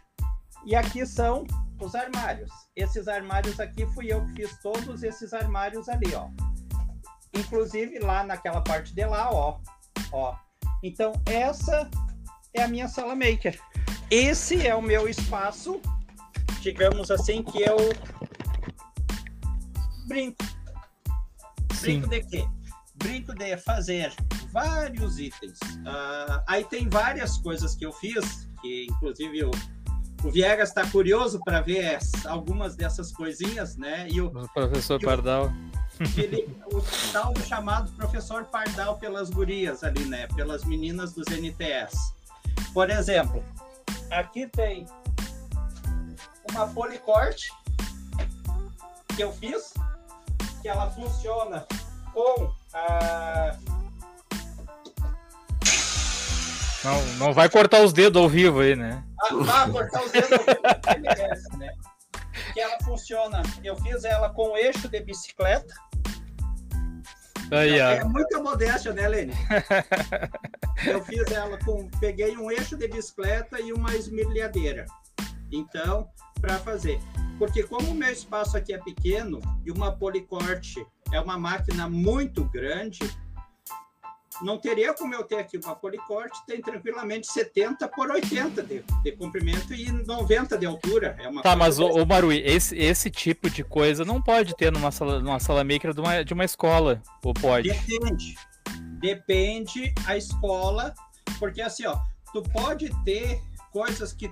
e aqui são os armários. Esses armários aqui fui eu que fiz todos esses armários ali, ó. Inclusive lá naquela parte de lá, ó. Ó. Então essa é a minha sala maker. Esse é o meu espaço, digamos assim, que eu brinco. Sim. Brinco de quê? Brinco de fazer vários itens. Uh, aí tem várias coisas que eu fiz, que inclusive eu o Viegas está curioso para ver algumas dessas coisinhas, né? E o, o professor e Pardal. Ele, o tal chamado professor Pardal pelas gurias ali, né? Pelas meninas dos NTS. Por exemplo, aqui tem uma policorte que eu fiz, que ela funciona com a não, não vai cortar os dedos ao vivo aí, né? Ah, vai cortar os dedos ao vivo, né? Que ela funciona. Eu fiz ela com eixo de bicicleta. Aí, é muita modéstia, né, Lene? eu fiz ela com. Peguei um eixo de bicicleta e uma esmerilhadeira. Então, para fazer. Porque como o meu espaço aqui é pequeno e uma policorte é uma máquina muito grande, não teria como eu ter aqui uma policorte, tem tranquilamente 70 por 80 de, de comprimento e 90 de altura. É uma tá, mas o, Marui, esse, esse tipo de coisa não pode ter numa sala, numa sala maker de uma, de uma escola, ou pode? Depende. Depende a escola, porque assim, ó, tu pode ter coisas que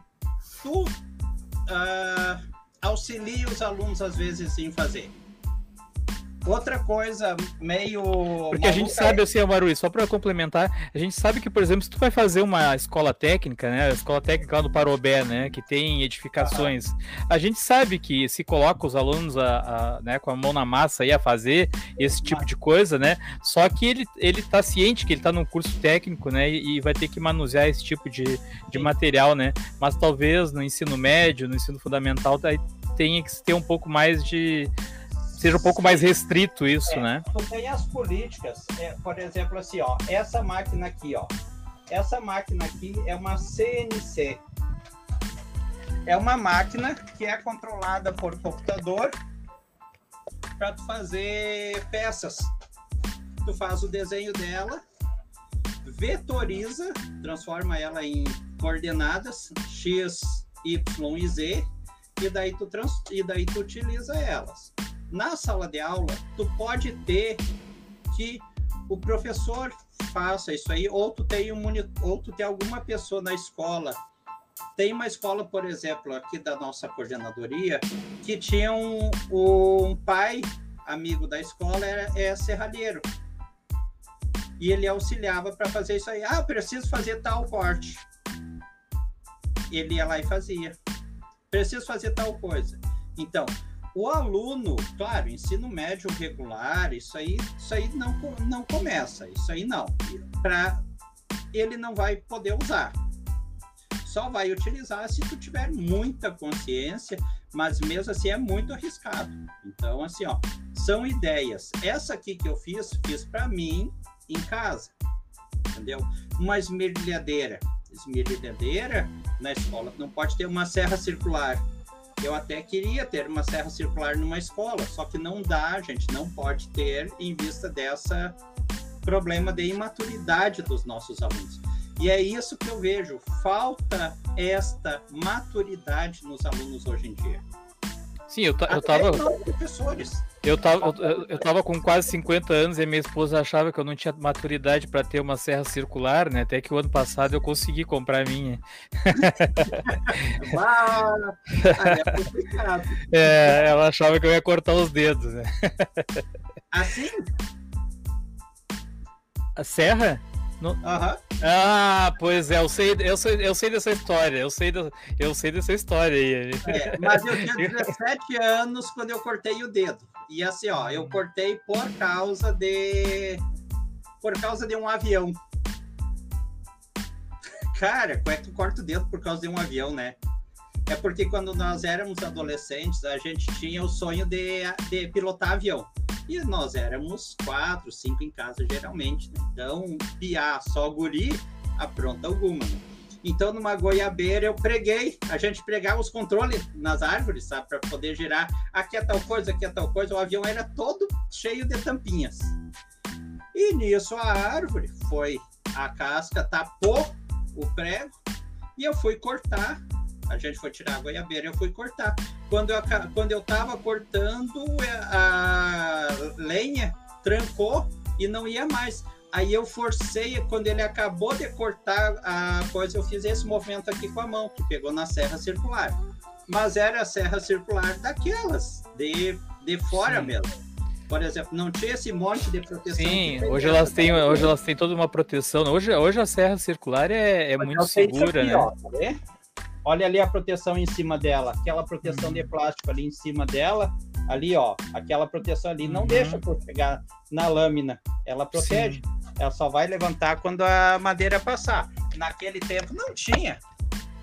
tu uh, auxilia os alunos às vezes em fazer. Outra coisa meio. Porque a gente sabe, assim, Amaru, só para complementar, a gente sabe que, por exemplo, se tu vai fazer uma escola técnica, né? A escola técnica lá no Parobé, né? Que tem edificações, a gente sabe que se coloca os alunos a, a, né, com a mão na massa aí a fazer esse tipo de coisa, né? Só que ele, ele tá ciente que ele tá num curso técnico, né? E, e vai ter que manusear esse tipo de, de material, né? Mas talvez no ensino médio, no ensino fundamental, tenha que ter um pouco mais de seja um pouco mais restrito isso, é, né? Tu tem as políticas, é, por exemplo, assim, ó, essa máquina aqui, ó, essa máquina aqui é uma CNC. É uma máquina que é controlada por computador para tu fazer peças. Tu faz o desenho dela, vetoriza, transforma ela em coordenadas x, y e z, e daí tu, trans, e daí tu utiliza elas na sala de aula, tu pode ter que o professor faça isso aí, ou tu tem um ou tu tem alguma pessoa na escola. Tem uma escola, por exemplo, aqui da nossa coordenadoria, que tinha um, um pai amigo da escola, é, é serralheiro. E ele auxiliava para fazer isso aí. Ah, preciso fazer tal corte. Ele ia lá e fazia. Preciso fazer tal coisa. Então, o aluno, claro, ensino médio regular, isso aí, isso aí não, não começa, isso aí não. Para ele não vai poder usar. Só vai utilizar se tu tiver muita consciência, mas mesmo assim é muito arriscado. Então, assim, ó, são ideias. Essa aqui que eu fiz, fiz para mim em casa, entendeu? Uma esmerilhadeira. Esmerilhadeira na escola não pode ter uma serra circular eu até queria ter uma serra circular numa escola, só que não dá, a gente não pode ter em vista dessa problema de imaturidade dos nossos alunos. E é isso que eu vejo, falta esta maturidade nos alunos hoje em dia. Sim, eu, eu tava. Professores. Eu tava, eu, eu tava com quase 50 anos e minha esposa achava que eu não tinha maturidade para ter uma serra circular, né? Até que o ano passado eu consegui comprar a minha. <laughs> ah, é, é, ela achava que eu ia cortar os dedos, né? Assim? A serra? No... Uhum. Ah, pois é, eu sei, eu sei, eu sei dessa história, eu sei, do, eu sei dessa história aí. É, mas eu tinha 17 anos quando eu cortei o dedo. E assim, ó, eu cortei por causa de. Por causa de um avião. Cara, como é que tu corta o dedo por causa de um avião, né? É porque quando nós éramos adolescentes, a gente tinha o sonho de, de pilotar avião. E nós éramos quatro, cinco em casa, geralmente. Né? Então, piar só guri, apronta alguma. Né? Então, numa goiabeira, eu preguei. A gente pregava os controles nas árvores, sabe? Para poder girar. Aqui é tal coisa, aqui é tal coisa. O avião era todo cheio de tampinhas. E nisso a árvore foi. A casca tapou o prego. E eu fui cortar a gente foi tirar a goiabeira, eu fui cortar. Quando eu, quando eu tava cortando, é, a lenha trancou e não ia mais. Aí eu forcei, quando ele acabou de cortar a coisa, eu fiz esse movimento aqui com a mão, que pegou na serra circular. Mas era a serra circular daquelas, de, de fora Sim. mesmo. Por exemplo, não tinha esse monte de proteção. Sim, hoje elas, têm, hoje elas têm toda uma proteção. Hoje, hoje a serra circular é, é muito segura, aqui, né? Ó, tá Olha ali a proteção em cima dela, aquela proteção de plástico ali em cima dela, ali ó, aquela proteção ali não uhum. deixa por pegar na lâmina, ela protege. Sim. Ela só vai levantar quando a madeira passar. Naquele tempo não tinha.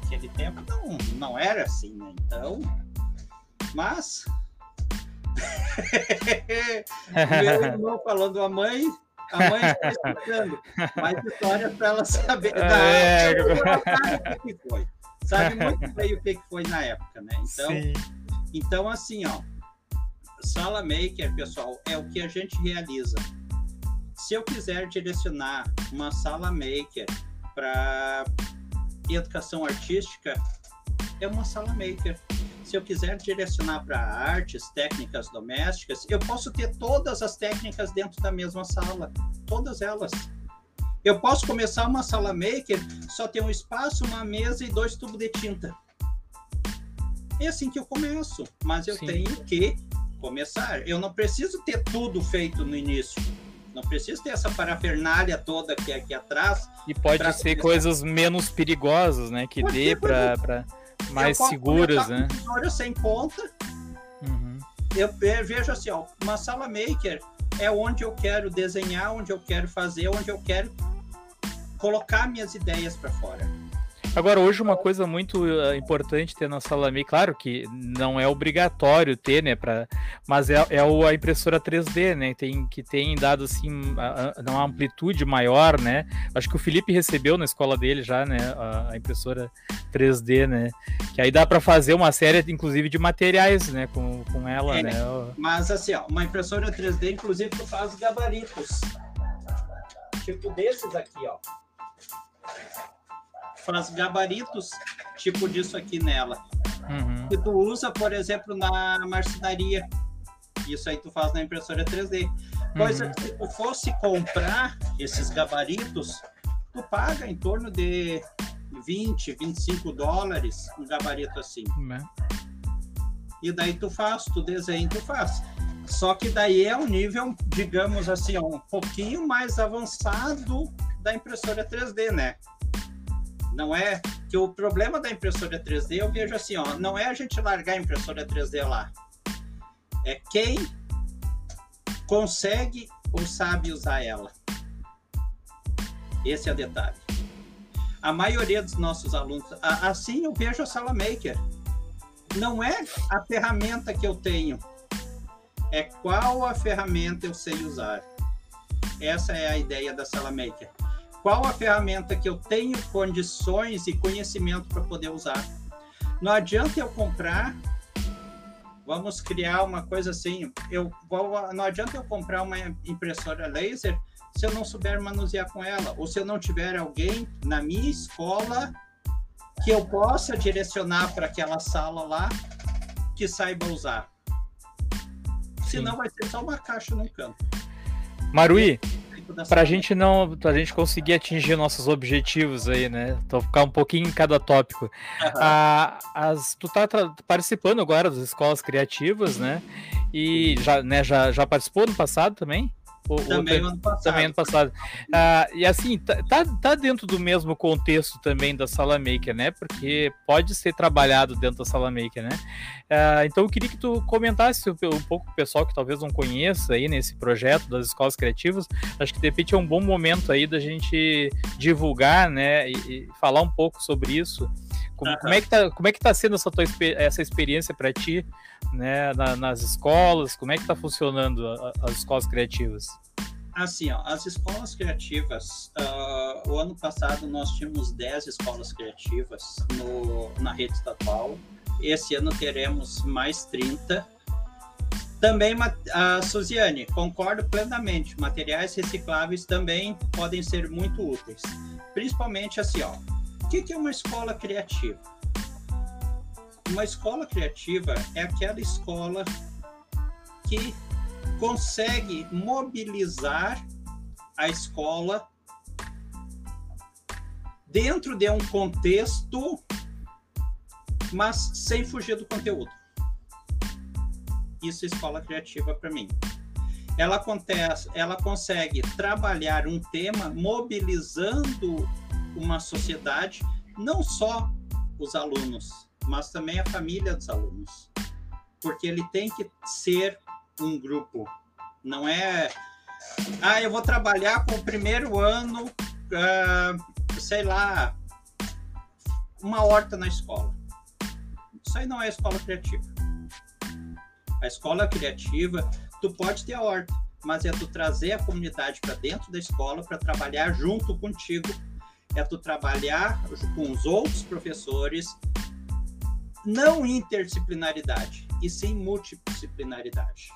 Naquele tempo não, não era assim, né? Então, mas <laughs> Meu irmão falando a mãe, a mãe está explicando mais histórias para ela saber. <laughs> É... Sabe o que foi. Sabe <laughs> muito bem o que foi na época, né? Então, então assim, ó, sala maker, pessoal, é o que a gente realiza. Se eu quiser direcionar uma sala maker para educação artística, é uma sala maker. Se eu quiser direcionar para artes, técnicas domésticas, eu posso ter todas as técnicas dentro da mesma sala, todas elas. Eu posso começar uma sala maker, só ter um espaço, uma mesa e dois tubos de tinta. É assim que eu começo, mas eu Sim. tenho que começar. Eu não preciso ter tudo feito no início. Não preciso ter essa parafernália toda que é aqui atrás. E pode ser começar. coisas menos perigosas, né? Que pode dê para mais seguras, né? Com sem ponta. Eu vejo assim, ó, uma sala maker é onde eu quero desenhar, onde eu quero fazer, onde eu quero colocar minhas ideias para fora. Agora, hoje uma coisa muito uh, importante ter na sala MAI, claro que não é obrigatório ter, né, pra, mas é, é a impressora 3D, né, tem, que tem dado, assim, uma amplitude maior, né, acho que o Felipe recebeu na escola dele já, né, a, a impressora 3D, né, que aí dá para fazer uma série, inclusive, de materiais, né, com, com ela, é, né. Mas, assim, ó, uma impressora 3D, inclusive, tu faz gabaritos, tipo desses aqui, ó faz gabaritos tipo disso aqui nela. Uhum. Que tu usa, por exemplo, na marcenaria. Isso aí tu faz na impressora 3D. Coisa uhum. que se tu fosse comprar esses gabaritos, tu paga em torno de 20, 25 dólares um gabarito assim. Uhum. E daí tu faz, tu desenha, tu faz. Só que daí é um nível, digamos assim, um pouquinho mais avançado da impressora 3D, né? Não é que o problema da impressora 3D eu vejo assim, ó, não é a gente largar a impressora 3D lá. É quem consegue ou sabe usar ela. Esse é o detalhe. A maioria dos nossos alunos, assim eu vejo a Sala Maker. Não é a ferramenta que eu tenho, é qual a ferramenta eu sei usar. Essa é a ideia da Sala Maker qual a ferramenta que eu tenho condições e conhecimento para poder usar. Não adianta eu comprar, vamos criar uma coisa assim, eu vou, não adianta eu comprar uma impressora laser se eu não souber manusear com ela, ou se eu não tiver alguém na minha escola que eu possa direcionar para aquela sala lá que saiba usar. Senão vai ser só uma caixa no canto. Marui, para a gente não, pra gente conseguir atingir nossos objetivos aí, né? Então ficar um pouquinho em cada tópico. Uhum. Ah, as, tu tá participando agora das escolas criativas, né? E já, né, já, já participou no passado também? O, também o, ano passado. Também ano passado. Ah, e assim, tá, tá, tá dentro do mesmo contexto também da Sala Maker, né? Porque pode ser trabalhado dentro da Sala Maker, né? Ah, então eu queria que tu comentasse um pouco o pessoal que talvez não conheça aí nesse projeto das escolas criativas. Acho que de repente é um bom momento aí da gente divulgar, né? E, e falar um pouco sobre isso. Como, como, é que tá, como é que tá sendo essa, tua, essa experiência para ti, né, na, nas escolas? Como é que tá funcionando a, as escolas criativas? Assim, ó, as escolas criativas, uh, o ano passado nós tínhamos 10 escolas criativas no, na rede estadual. Esse ano teremos mais 30. Também, a Suziane, concordo plenamente, materiais recicláveis também podem ser muito úteis. Principalmente assim, ó, que, que é uma escola criativa? Uma escola criativa é aquela escola que consegue mobilizar a escola dentro de um contexto, mas sem fugir do conteúdo. Isso é escola criativa para mim. Ela, acontece, ela consegue trabalhar um tema mobilizando uma sociedade, não só os alunos, mas também a família dos alunos. Porque ele tem que ser um grupo. Não é, ah, eu vou trabalhar com o primeiro ano, uh, sei lá, uma horta na escola. Isso aí não é escola criativa. A escola criativa, tu pode ter a horta, mas é tu trazer a comunidade para dentro da escola para trabalhar junto contigo, é tu trabalhar com os outros professores, não interdisciplinaridade, e sim multidisciplinaridade.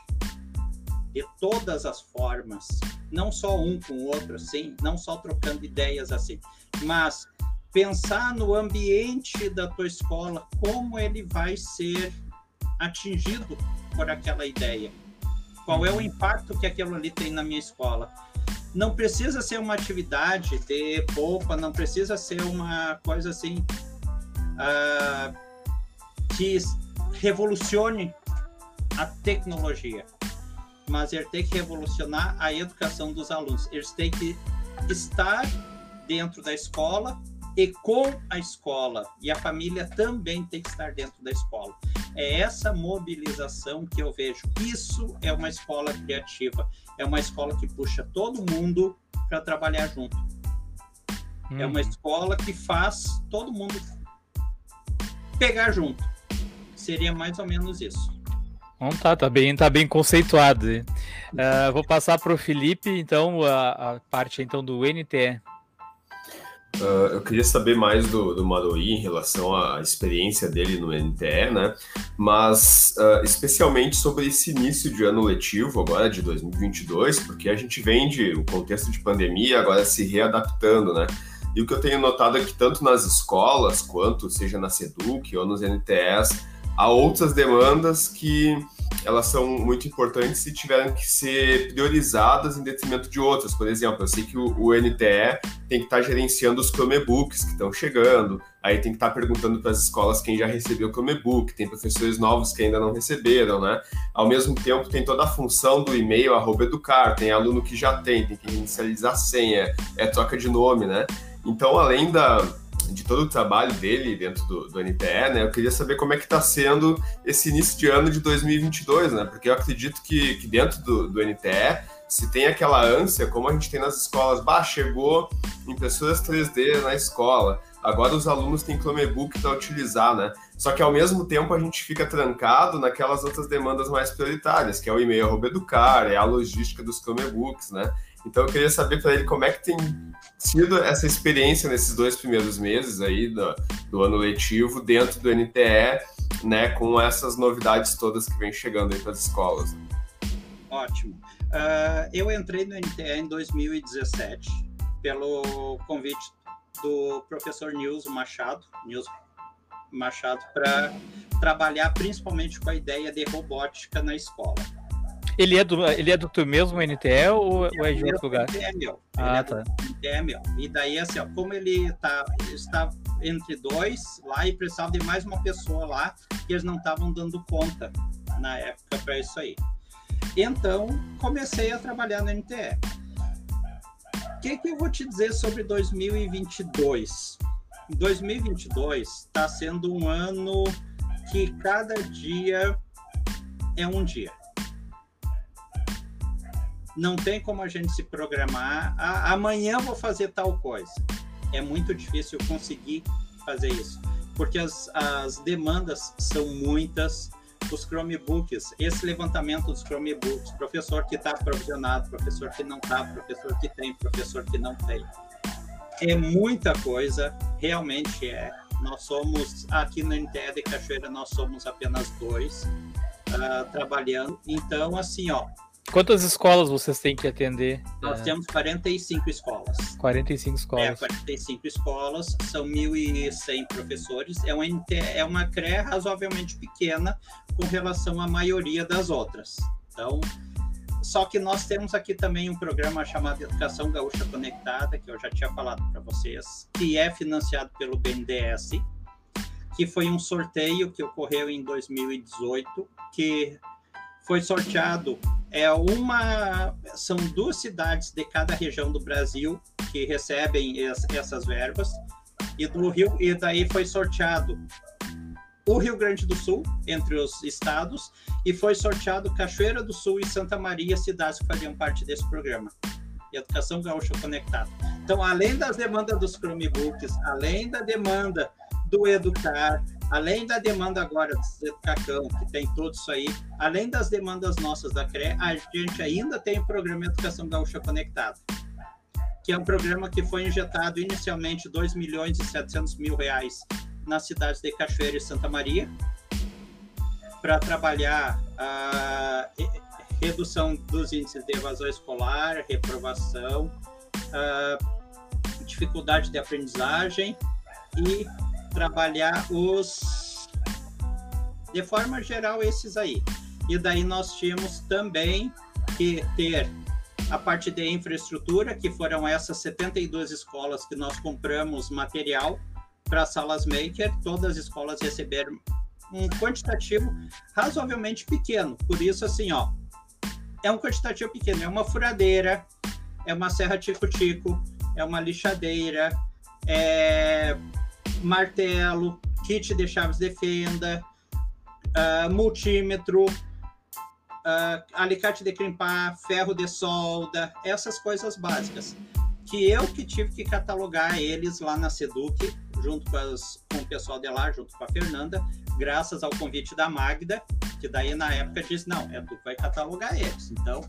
De todas as formas, não só um com o outro assim, não só trocando ideias assim, mas pensar no ambiente da tua escola, como ele vai ser atingido por aquela ideia. Qual é o impacto que aquilo ali tem na minha escola? Não precisa ser uma atividade de poupa, não precisa ser uma coisa assim uh, que revolucione a tecnologia, mas ele tem que revolucionar a educação dos alunos. Eles têm que estar dentro da escola e com a escola. E a família também tem que estar dentro da escola. É essa mobilização que eu vejo. Isso é uma escola criativa. É uma escola que puxa todo mundo para trabalhar junto. Hum. É uma uhum. escola que faz todo mundo pegar junto. Seria mais ou menos isso. Não tá, tá bem, tá bem conceituado. Uh, vou passar para o Felipe, então, a, a, parte então do NTE. Uh, eu queria saber mais do, do Maroi em relação à experiência dele no NTE, né? Mas uh, especialmente sobre esse início de ano letivo agora de 2022, porque a gente vem de um contexto de pandemia agora se readaptando, né? E o que eu tenho notado é que tanto nas escolas quanto seja na Seduc ou nos NTEs há outras demandas que elas são muito importantes e tiveram que ser priorizadas em detrimento de outras. Por exemplo, eu sei que o, o NTE tem que estar gerenciando os Chromebooks que estão chegando, aí tem que estar perguntando para as escolas quem já recebeu o Chromebook, tem professores novos que ainda não receberam, né? Ao mesmo tempo, tem toda a função do e-mail arroba educar, tem aluno que já tem, tem que inicializar a senha, é troca de nome, né? Então, além da, de todo o trabalho dele dentro do, do NTE, né? Eu queria saber como é que está sendo esse início de ano de 2022, né? Porque eu acredito que, que dentro do, do NTE se tem aquela ânsia, como a gente tem nas escolas, bah, chegou impressoras 3D na escola, agora os alunos têm Chromebook para utilizar, né? Só que ao mesmo tempo a gente fica trancado naquelas outras demandas mais prioritárias, que é o e-mail educar, é a logística dos Chromebooks, né? Então eu queria saber para ele como é que tem sido essa experiência nesses dois primeiros meses aí do, do ano letivo dentro do NTE, né, com essas novidades todas que vem chegando aí para as escolas. Ótimo. Uh, eu entrei no NTE em 2017 pelo convite do professor Nilson Machado, Nilson Machado, para trabalhar principalmente com a ideia de robótica na escola. Ele é do, ele é do teu mesmo NTE ou, ou é de outro lugar? NTE é meu. Ah, é tá. NTE é meu. E daí, assim, ó, como ele tá, está entre dois lá e precisava de mais uma pessoa lá, que eles não estavam dando conta na época para isso aí. Então, comecei a trabalhar no NTE. O que, que eu vou te dizer sobre 2022? 2022 está sendo um ano que cada dia é um dia não tem como a gente se programar. Ah, amanhã vou fazer tal coisa. É muito difícil conseguir fazer isso, porque as, as demandas são muitas. Os Chromebooks, esse levantamento dos Chromebooks, professor que está provisionado, professor que não está, professor que tem, professor que não tem. É muita coisa, realmente é. Nós somos, aqui na NTE de Cachoeira, nós somos apenas dois uh, trabalhando. Então, assim, ó, Quantas escolas vocês têm que atender? Nós é... temos 45 escolas. 45 escolas. É, 45 escolas, são 1.100 professores. É uma, é uma CRE razoavelmente pequena com relação à maioria das outras. Então, só que nós temos aqui também um programa chamado Educação Gaúcha Conectada, que eu já tinha falado para vocês, que é financiado pelo BNDES, que foi um sorteio que ocorreu em 2018, que foi sorteado. É uma são duas cidades de cada região do Brasil que recebem es, essas verbas. E do Rio e daí foi sorteado o Rio Grande do Sul entre os estados e foi sorteado Cachoeira do Sul e Santa Maria cidades que faziam parte desse programa. Educação Gaúcha Conectada. Então, além das demandas dos Chromebooks, além da demanda do Educar, além da demanda agora do Cacão, que tem tudo isso aí, além das demandas nossas da CRE, a gente ainda tem o programa Educação Gaúcha Conectada, que é um programa que foi injetado inicialmente 2 milhões e 700 mil reais nas cidades de Cachoeira e Santa Maria, para trabalhar a redução dos índices de evasão escolar, reprovação, dificuldade de aprendizagem e trabalhar os de forma geral esses aí. E daí nós tínhamos também que ter a parte de infraestrutura, que foram essas 72 escolas que nós compramos material para salas maker, todas as escolas receberam um quantitativo razoavelmente pequeno. Por isso, assim, ó, é um quantitativo pequeno, é uma furadeira, é uma serra tico-tico, é uma lixadeira, é martelo, kit de chaves de fenda, uh, multímetro, uh, alicate de crimpar, ferro de solda, essas coisas básicas. Que eu que tive que catalogar eles lá na Seduc, junto com, as, com o pessoal de lá, junto com a Fernanda, graças ao convite da Magda, que daí na época disse, não, é tu que vai catalogar eles. Então,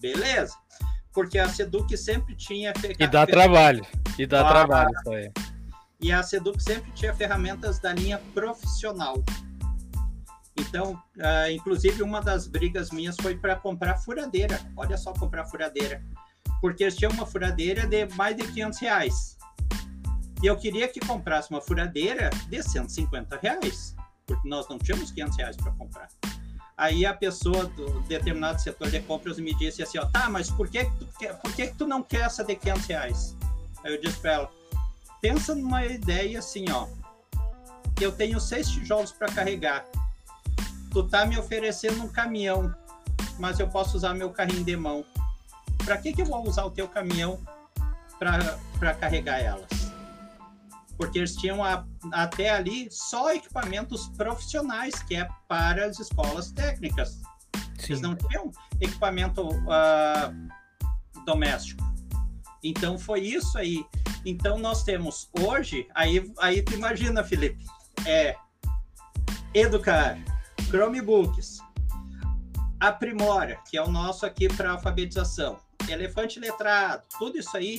beleza. Porque a Seduc sempre tinha... E dá trabalho, e dá ah, trabalho isso aí. E a Seduc sempre tinha ferramentas da linha profissional. Então, uh, inclusive, uma das brigas minhas foi para comprar furadeira. Olha só, comprar furadeira. Porque eles tinham uma furadeira de mais de 500 reais. E eu queria que comprasse uma furadeira de 150 reais. Porque nós não tínhamos 500 reais para comprar. Aí a pessoa do determinado setor de compras me disse assim, ó, tá, mas por que, que tu, quer, por que, que tu não quer essa de 500 reais? Aí eu disse para ela, pensa numa ideia assim, ó. Eu tenho seis tijolos para carregar. Tu tá me oferecendo um caminhão, mas eu posso usar meu carrinho de mão. Para que que eu vou usar o teu caminhão para carregar elas? Porque eles tinham a, até ali só equipamentos profissionais, que é para as escolas técnicas. Sim. Eles não tinham equipamento uh, doméstico. Então foi isso aí. Então nós temos hoje, aí, aí tu imagina, Felipe, é educar, Chromebooks, aprimora, que é o nosso aqui para alfabetização, elefante letrado, tudo isso aí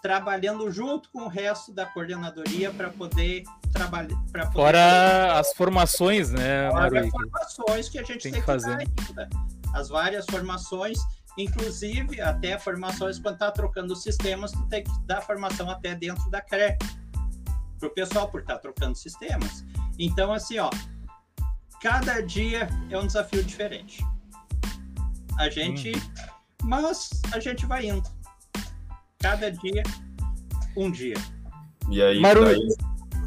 trabalhando junto com o resto da coordenadoria para poder trabalhar. Fora as formações, né, Fora as formações que a gente tem, tem que fazer. Ainda. As várias formações Inclusive, até formações, quando está trocando sistemas, tu tem que dar formação até dentro da CRE para o pessoal, por estar tá trocando sistemas. Então, assim, ó, cada dia é um desafio diferente. A gente, hum. mas a gente vai indo. Cada dia, um dia. E aí, daí,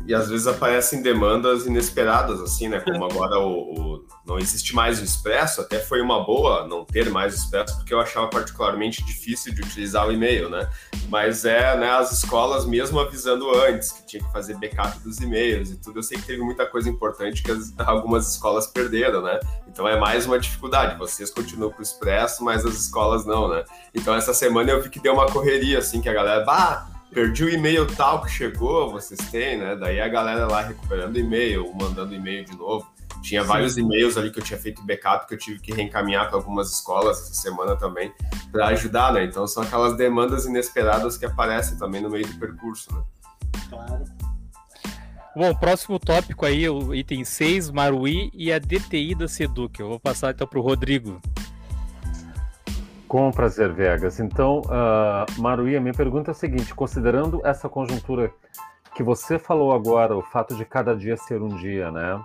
e às vezes aparecem demandas inesperadas, assim, né? Como agora o, o, não existe mais o Expresso, até foi uma boa não ter mais o Expresso, porque eu achava particularmente difícil de utilizar o e-mail, né? Mas é, né, as escolas mesmo avisando antes que tinha que fazer backup dos e-mails e tudo. Eu sei que teve muita coisa importante que as, algumas escolas perderam, né? Então é mais uma dificuldade. Vocês continuam com o Expresso, mas as escolas não, né? Então essa semana eu vi que deu uma correria, assim, que a galera, bah, perdi o e-mail tal que chegou, vocês têm, né? Daí a galera lá recuperando e-mail, mandando e-mail de novo. Tinha Sim. vários e-mails ali que eu tinha feito backup que eu tive que reencaminhar para algumas escolas essa semana também para ajudar, né? Então são aquelas demandas inesperadas que aparecem também no meio do percurso, né? Claro. Bom, próximo tópico aí, o item 6, Marui e a DTI da Seduc. Eu vou passar então para o Rodrigo. Com prazer, Vegas. Então, uh, a minha pergunta é a seguinte: considerando essa conjuntura que você falou agora, o fato de cada dia ser um dia, né?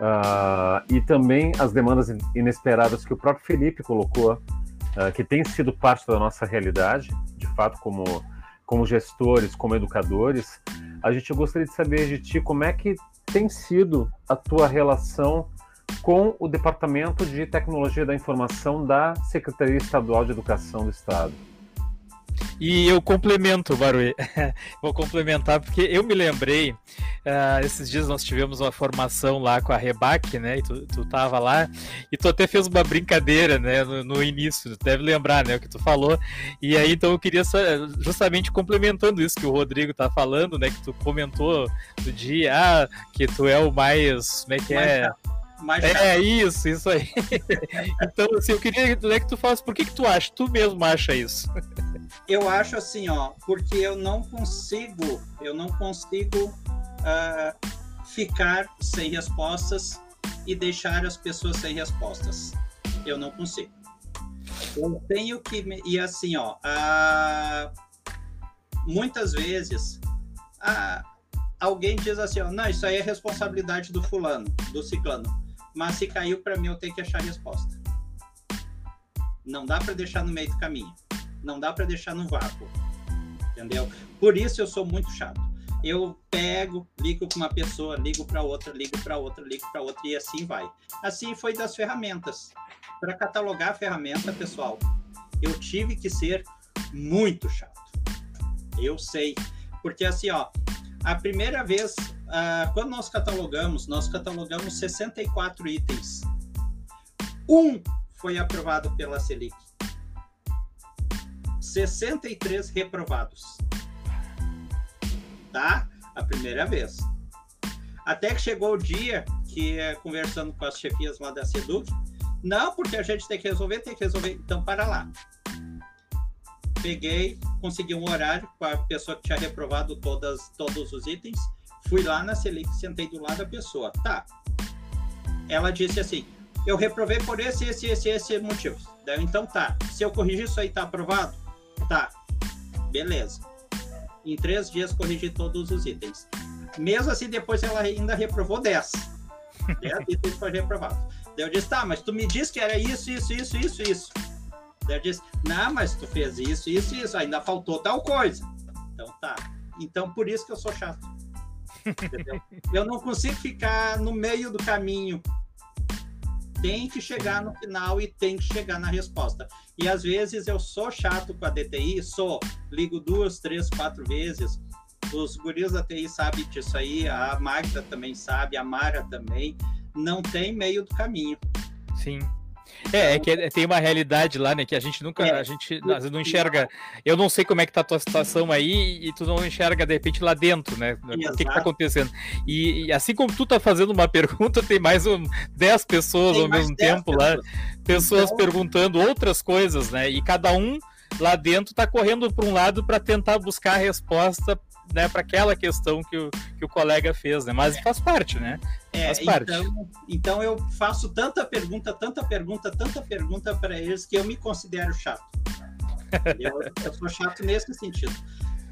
Uh, e também as demandas inesperadas que o próprio Felipe colocou, uh, que tem sido parte da nossa realidade, de fato, como, como gestores, como educadores, a gente gostaria de saber de ti como é que tem sido a tua relação com o Departamento de Tecnologia da Informação da Secretaria Estadual de Educação do Estado. E eu complemento, Barui. <laughs> Vou complementar, porque eu me lembrei, uh, esses dias nós tivemos uma formação lá com a Rebac, né? E tu, tu tava lá, e tu até fez uma brincadeira, né? No, no início, tu deve lembrar, né? O que tu falou. E aí, então, eu queria justamente complementando isso que o Rodrigo tá falando, né? Que tu comentou do dia, ah, que tu é o mais. Como é que é? Mais é isso, isso aí. <laughs> então, assim, eu queria que tu falasse por que, que tu acha, tu mesmo acha isso? Eu acho assim, ó, porque eu não consigo, eu não consigo uh, ficar sem respostas e deixar as pessoas sem respostas. Eu não consigo. Eu tenho que. E assim, ó, uh, muitas vezes. Uh, alguém diz assim, ó, não, isso aí é responsabilidade do fulano, do ciclano mas se caiu para mim eu tenho que achar a resposta. Não dá para deixar no meio do caminho. Não dá para deixar no vácuo. Entendeu? Por isso eu sou muito chato. Eu pego, ligo para uma pessoa, ligo para outra, ligo para outra, ligo para outra e assim vai. Assim foi das ferramentas. Para catalogar a ferramenta, pessoal, eu tive que ser muito chato. Eu sei, porque assim, ó, a primeira vez uh, quando nós catalogamos, nós catalogamos 64 itens. Um foi aprovado pela Selic. 63 reprovados. Tá? A primeira vez. Até que chegou o dia que, eh, conversando com as chefias lá da Seduc, não, porque a gente tem que resolver, tem que resolver. Então, para lá. Peguei, consegui um horário com a pessoa que tinha reprovado todas, todos os itens Fui lá na Selic, sentei do lado da pessoa. Tá. Ela disse assim: eu reprovei por esse, esse, esse, esse motivo. Daí, então tá. Se eu corrigir isso aí, tá aprovado? Tá. Beleza. Em três dias corrigi todos os itens. Mesmo assim, depois ela ainda reprovou 10. 10 <laughs> itens foram reprovados. Daí eu disse, tá, mas tu me disse que era isso, isso, isso, isso, isso. Daí eu disse, não, mas tu fez isso, isso, isso, ainda faltou tal coisa. Então tá. Então por isso que eu sou chato. Eu não consigo ficar no meio do caminho. Tem que chegar no final e tem que chegar na resposta. E às vezes eu sou chato com a DTI, sou, ligo duas, três, quatro vezes. Os guris da TI sabem disso aí, a Magda também sabe, a Mara também. Não tem meio do caminho. Sim. É, é que tem uma realidade lá, né? Que a gente nunca, é, a gente não enxerga. Eu não sei como é que tá a tua situação aí e tu não enxerga de repente lá dentro, né? Exato. O que, que tá acontecendo? E, e, assim como tu tá fazendo uma <laughs> pergunta, tem mais um, 10 pessoas tem ao mesmo tempo pessoas. lá, pessoas então... perguntando outras coisas, né? E cada um lá dentro tá correndo para um lado para tentar buscar a resposta né, para aquela questão que o, que o colega fez, né? Mas faz parte, né? É, faz parte. Então, então eu faço tanta pergunta, tanta pergunta, tanta pergunta para eles que eu me considero chato. eu, eu sou chato nesse sentido.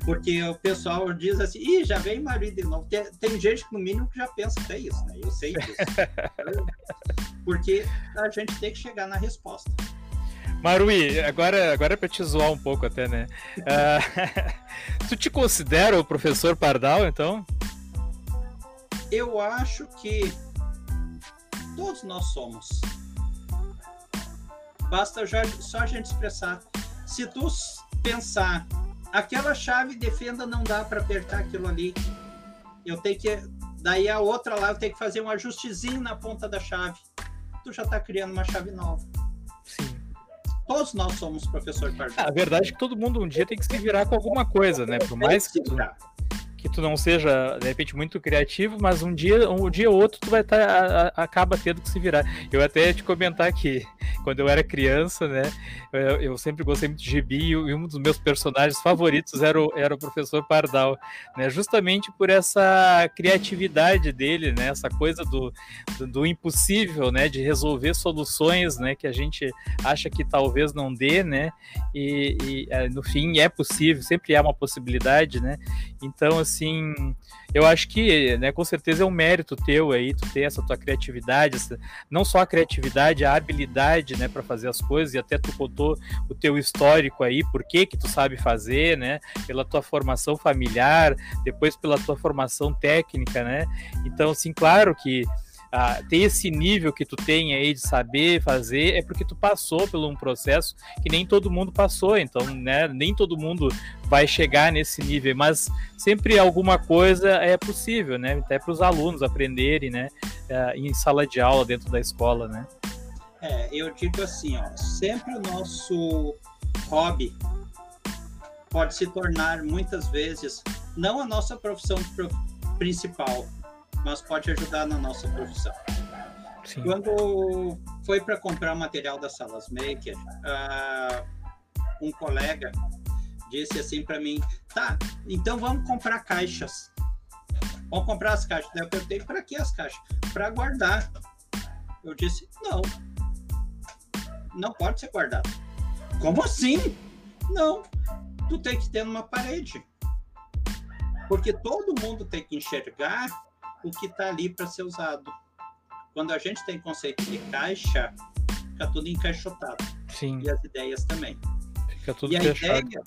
Porque o pessoal diz assim, ih, já vem marido de novo. Tem, tem gente que no mínimo que já pensa até isso, né? Eu sei disso. <laughs> Porque a gente tem que chegar na resposta. Marui, agora, agora é pra te zoar um pouco até, né? Uh, <laughs> tu te considera o professor Pardal, então? Eu acho que todos nós somos. Basta já, só a gente expressar. Se tu pensar, aquela chave defenda não dá para apertar aquilo ali. Eu tenho que. Daí a outra lá eu tenho que fazer um ajustezinho na ponta da chave. Tu já está criando uma chave nova. Sim. Todos nós somos professor Pardal. a verdade é que todo mundo um dia tem que se virar com alguma coisa, né? Por mais que que tu não seja, de repente, muito criativo, mas um dia, um dia ou outro tu vai estar, tá, acaba tendo que se virar. Eu até ia te comentar que <laughs> quando eu era criança, né, eu, eu sempre gostei muito de gibi e um dos meus personagens favoritos era o, era o professor Pardal, né, justamente por essa criatividade dele, né, essa coisa do, do, do impossível, né, de resolver soluções, né, que a gente acha que talvez não dê, né, e, e é, no fim é possível, sempre há uma possibilidade, né, então, assim, eu acho que, né, com certeza é um mérito teu aí, tu ter essa tua criatividade, essa, não só a criatividade, a habilidade, né, para fazer as coisas, e até tu contou o teu histórico aí, por que que tu sabe fazer, né, pela tua formação familiar, depois pela tua formação técnica, né, então, assim, claro que a ter esse nível que tu tem aí de saber fazer é porque tu passou por um processo que nem todo mundo passou, então, né, nem todo mundo vai chegar nesse nível, mas sempre alguma coisa é possível, né, até para os alunos aprenderem, né, em sala de aula dentro da escola, né. É, eu digo assim, ó, sempre o nosso hobby pode se tornar muitas vezes não a nossa profissão principal, mas pode ajudar na nossa profissão. Sim. Quando foi para comprar o material da Salas Maker, uh, um colega disse assim para mim: tá, então vamos comprar caixas. Vamos comprar as caixas. Daí eu perguntei: para que as caixas? Para guardar. Eu disse: não, não pode ser guardado. Como assim? Não, tu tem que ter numa parede. Porque todo mundo tem que enxergar o que está ali para ser usado. Quando a gente tem conceito de caixa, fica tudo encaixotado. Sim. E as ideias também. Fica tudo e fechado. a ideia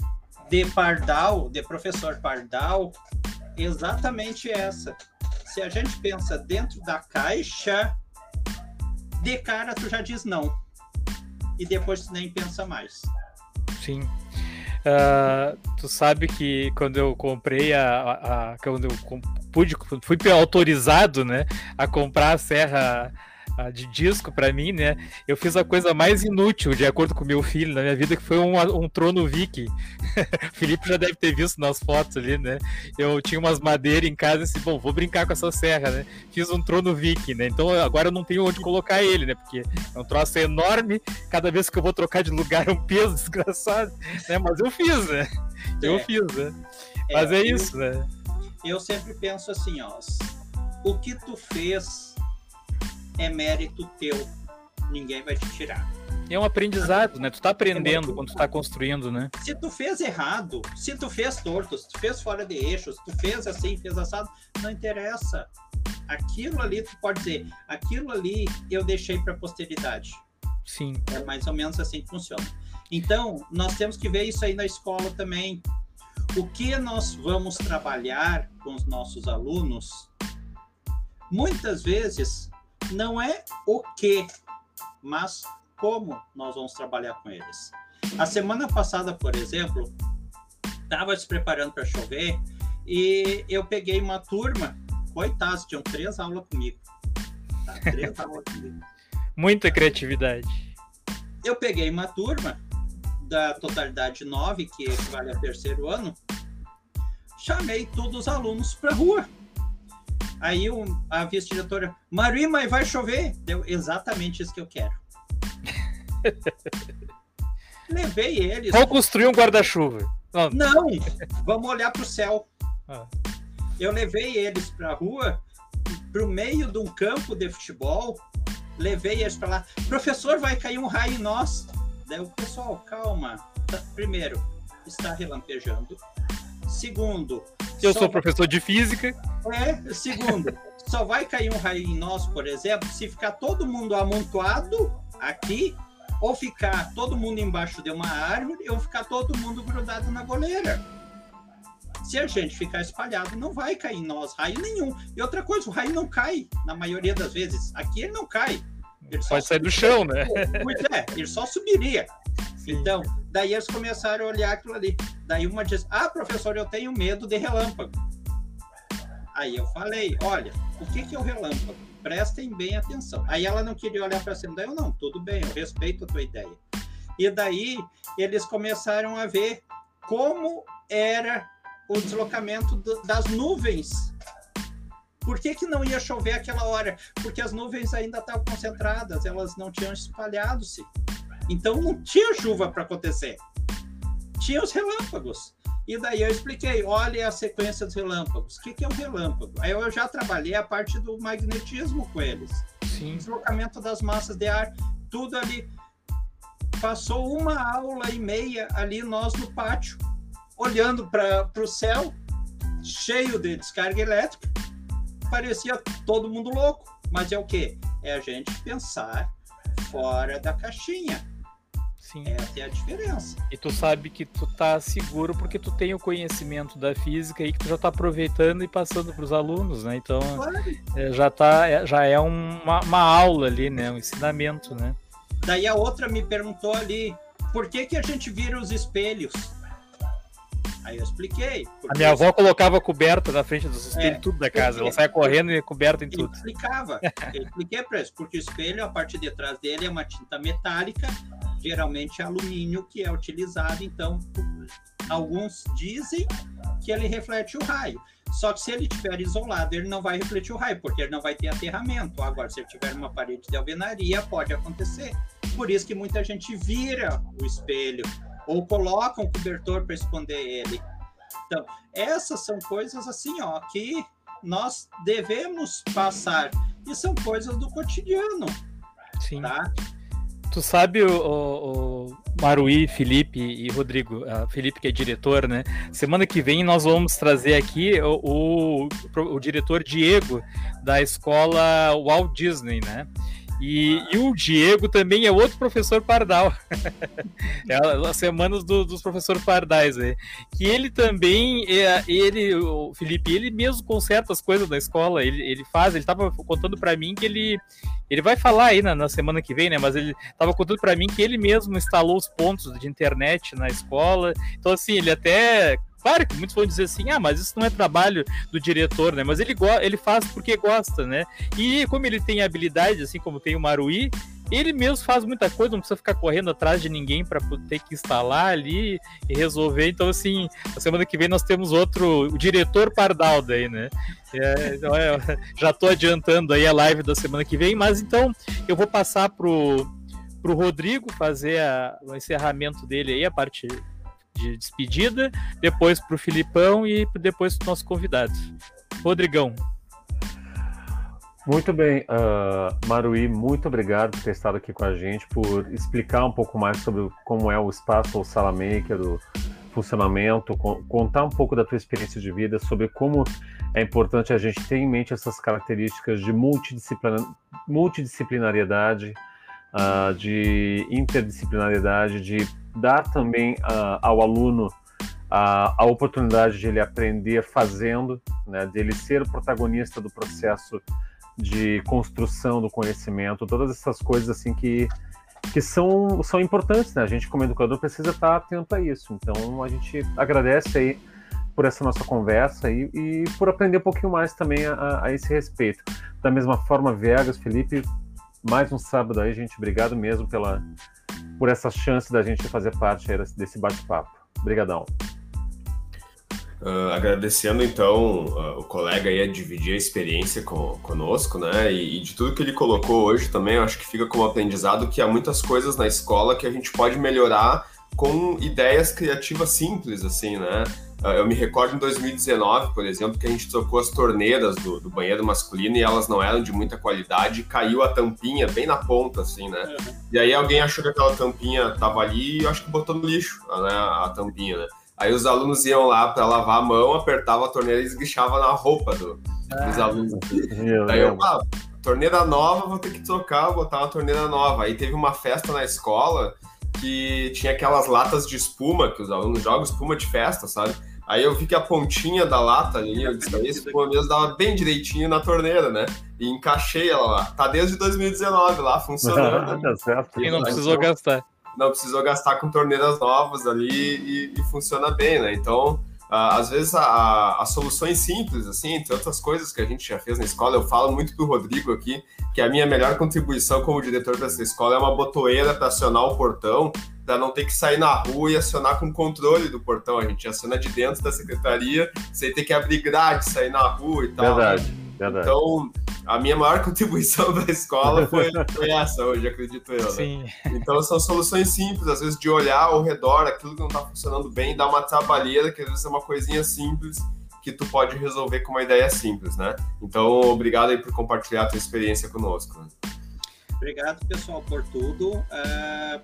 de Pardal, de professor Pardal, exatamente essa. Se a gente pensa dentro da caixa, de cara tu já diz não. E depois tu nem pensa mais. Sim. Uh, tu sabe que quando eu comprei a, a, a quando eu pude fui autorizado, né, a comprar a serra de disco para mim, né? Eu fiz a coisa mais inútil, de acordo com meu filho, na minha vida, que foi um, um trono Viking. <laughs> o Felipe já deve ter visto nas fotos ali, né? Eu tinha umas madeiras em casa e disse, bom, vou brincar com essa serra, né? Fiz um trono Viking, né? Então agora eu não tenho onde colocar ele, né? Porque é um troço enorme, cada vez que eu vou trocar de lugar é um peso <laughs> desgraçado, né? Mas eu fiz, né? Eu é. fiz, né? Mas é, é isso, eu, né? Eu sempre penso assim, ó, o que tu fez é mérito teu. Ninguém vai te tirar. É um aprendizado, né? Tu tá aprendendo é quando tu tá construindo, né? Se tu fez errado, se tu fez torto, se tu fez fora de eixos, se tu fez assim, fez assado, não interessa. Aquilo ali, tu pode dizer, aquilo ali eu deixei para posteridade. Sim. É mais ou menos assim que funciona. Então, nós temos que ver isso aí na escola também. O que nós vamos trabalhar com os nossos alunos, muitas vezes não é o que, mas como nós vamos trabalhar com eles. A semana passada, por exemplo, estava se preparando para chover e eu peguei uma turma, coitados, tinham três aulas comigo. Tá? Três <laughs> aulas comigo. Muita criatividade. Eu peguei uma turma da totalidade nove, que equivale a terceiro ano, chamei todos os alunos para rua Aí o, a vice-diretora, Maria, mas vai chover? Deu exatamente isso que eu quero. <laughs> Levei eles. Vou construir um guarda-chuva. Não. Não, vamos olhar para o céu. Ah. Eu levei eles para a rua, para o meio de um campo de futebol. Levei eles para lá. Professor, vai cair um raio em nós. Daí o pessoal, calma. Primeiro, está relampejando. Segundo, eu sou professor de física. É, segundo, só vai cair um raio em nós, por exemplo, se ficar todo mundo amontoado aqui, ou ficar todo mundo embaixo de uma árvore, ou ficar todo mundo grudado na goleira. Se a gente ficar espalhado, não vai cair em nós raio nenhum. E outra coisa, o raio não cai, na maioria das vezes. Aqui ele não cai. Ele Pode sair do chão, né? <laughs> Pois é, ele só subiria. Sim. Então, daí eles começaram a olhar aquilo ali. Daí uma diz: Ah, professor, eu tenho medo de relâmpago. Aí eu falei: Olha, o que, que é o relâmpago? Prestem bem atenção. Aí ela não queria olhar para cima. Daí eu: Não, tudo bem, eu respeito a tua ideia. E daí eles começaram a ver como era o deslocamento das nuvens. Por que, que não ia chover aquela hora? Porque as nuvens ainda estavam concentradas, elas não tinham espalhado-se. Então não tinha chuva para acontecer. Tinha os relâmpagos. E daí eu expliquei, olha a sequência dos relâmpagos. O que, que é o relâmpago? Aí eu já trabalhei a parte do magnetismo com eles. Sim. Deslocamento das massas de ar, tudo ali. Passou uma aula e meia ali nós no pátio, olhando para o céu, cheio de descarga elétrica. Parecia todo mundo louco. Mas é o quê? É a gente pensar fora da caixinha. Sim. Essa é a diferença. E tu sabe que tu tá seguro porque tu tem o conhecimento da física e que tu já tá aproveitando e passando para os alunos, né? Então é, já tá, é, já é uma, uma aula ali, né? Um ensinamento, né? Daí a outra me perguntou ali, por que que a gente vira os espelhos? Aí eu expliquei. A minha avó colocava coberta na frente dos espelhos, é, tudo da casa. Ela saia correndo e coberta em tudo. Eu explicava. <laughs> Eu expliquei para isso, porque o espelho, a parte de trás dele é uma tinta metálica, geralmente é alumínio que é utilizado. Então, alguns dizem que ele reflete o raio. Só que se ele estiver isolado, ele não vai refletir o raio, porque ele não vai ter aterramento. Agora, se ele tiver uma parede de alvenaria, pode acontecer. Por isso que muita gente vira o espelho ou coloca um cobertor para esconder ele. Então, essas são coisas assim, ó, que nós devemos passar e são coisas do cotidiano. Sim. Tá? Tu sabe o, o, o Maruí, Felipe e Rodrigo, Felipe que é diretor, né? Semana que vem nós vamos trazer aqui o, o, o diretor Diego da escola Walt Disney, né? E, e, o Diego também é outro professor Pardal. <laughs> é as semanas do, dos professores Pardais, né? Que ele também, é, ele, o Felipe, ele mesmo conserta as coisas da escola. Ele, ele faz, ele estava contando para mim que ele. Ele vai falar aí na, na semana que vem, né? Mas ele estava contando para mim que ele mesmo instalou os pontos de internet na escola. Então, assim, ele até Claro que muitos vão dizer assim, ah, mas isso não é trabalho do diretor, né? Mas ele, ele faz porque gosta, né? E como ele tem habilidade, assim como tem o Marui, ele mesmo faz muita coisa, não precisa ficar correndo atrás de ninguém para ter que instalar ali e resolver. Então, assim, na semana que vem nós temos outro, diretor Pardal daí, né? É, então, é, <laughs> já estou adiantando aí a live da semana que vem, mas então eu vou passar pro, pro Rodrigo fazer a, o encerramento dele aí, a parte de despedida, depois para o Filipão e depois para o nosso convidado. Rodrigão. Muito bem, uh, Maruí, muito obrigado por ter estado aqui com a gente, por explicar um pouco mais sobre como é o espaço ou Sala Maker, o funcionamento, contar um pouco da tua experiência de vida, sobre como é importante a gente ter em mente essas características de multidisciplinar, multidisciplinariedade, uh, de interdisciplinariedade, de dar também uh, ao aluno a, a, oportunidade de ele aprender fazendo, né, de ele ser o protagonista do processo de construção do conhecimento, todas essas coisas assim que, que são, são importantes, né? A gente como educador precisa estar atento a isso. Então a gente agradece aí por essa nossa conversa e, e por aprender um pouquinho mais também a, a, esse respeito. Da mesma forma, Vegas, Felipe, mais um sábado aí, gente. Obrigado mesmo pela, por essa chance da gente fazer parte desse bate-papo. Obrigadão. Uh, agradecendo então uh, o colega aí a dividir a experiência com, conosco, né? E, e, de tudo que ele colocou hoje também, eu acho que fica como aprendizado que há muitas coisas na escola que a gente pode melhorar com ideias criativas simples, assim, né? Ah, eu me recordo em 2019, por exemplo, que a gente trocou as torneiras do, do, banheiro masculino e elas não eram de muita qualidade e caiu a tampinha bem na ponta, assim, né? Uhum. E aí alguém achou que aquela tampinha tava ali e eu acho que botou no lixo, né? A tampinha, né? Aí os alunos iam lá para lavar a mão, apertava a torneira e esguichava na roupa do, dos ah, alunos. Daí eu, ah, torneira nova, vou ter que trocar, botar uma torneira nova. Aí teve uma festa na escola que tinha aquelas latas de espuma que os alunos jogam espuma de festa, sabe? Aí eu vi que a pontinha da lata ali, eu disse, esse mesmo dava bem direitinho na torneira, né? E encaixei ela lá. Tá desde 2019 lá, funcionando. <laughs> tá certo. E não precisou então, gastar. Não precisou gastar com torneiras novas ali e, e funciona bem, né? Então, às vezes as soluções simples, assim, entre outras coisas que a gente já fez na escola, eu falo muito pro Rodrigo aqui, que a minha melhor contribuição como diretor dessa escola é uma botoeira para acionar o portão, para não ter que sair na rua e acionar com controle do portão. A gente aciona de dentro da secretaria, sem ter que abrir grade, sair na rua e tal. Verdade, verdade. Então, a minha maior <laughs> contribuição da escola foi, foi essa hoje, acredito eu. Né? Sim. Então são soluções simples, às vezes de olhar ao redor aquilo que não está funcionando bem, dar uma trabalheira, que às vezes é uma coisinha simples que tu pode resolver com uma ideia simples, né? Então, obrigado aí por compartilhar a tua experiência conosco. Obrigado, pessoal, por tudo. Uh...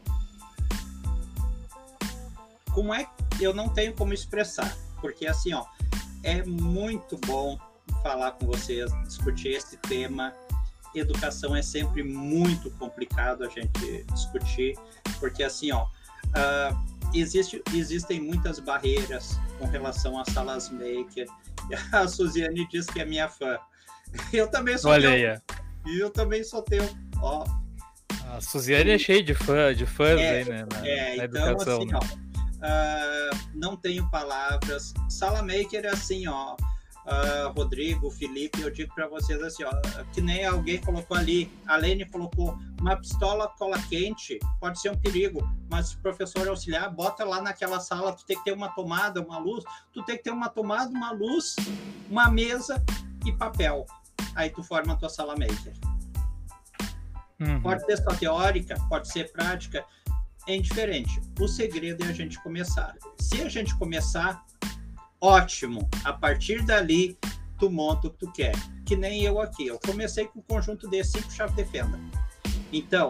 Como é que eu não tenho como expressar? Porque assim, ó, é muito bom falar com vocês, discutir esse tema. Educação é sempre muito complicado a gente discutir, porque assim, ó, Uh, existe, existem muitas barreiras com relação às salas maker. <laughs> A Suziane diz que é minha fã. <laughs> Eu também sou Olha aí. E eu também sou teu. Ó, A Suziane é cheia de, fã, de fãs É, aí, né? Na, É, na então educação. assim, né? ó, ah, não tenho palavras. Sala Maker é assim, ó. Ah, Rodrigo, Felipe, eu digo para vocês assim, ó, que nem alguém colocou ali, a Lene colocou uma pistola cola quente, pode ser um perigo, mas se o professor auxiliar, bota lá naquela sala, tu tem que ter uma tomada, uma luz, tu tem que ter uma tomada, uma luz, uma mesa e papel. Aí tu forma a tua sala maker. Uhum. Pode ser só teórica, pode ser prática, é indiferente. O segredo é a gente começar. Se a gente começar, ótimo. A partir dali, tu monta o que tu quer. Que nem eu aqui. Eu comecei com o conjunto de cinco chave defenda. Então,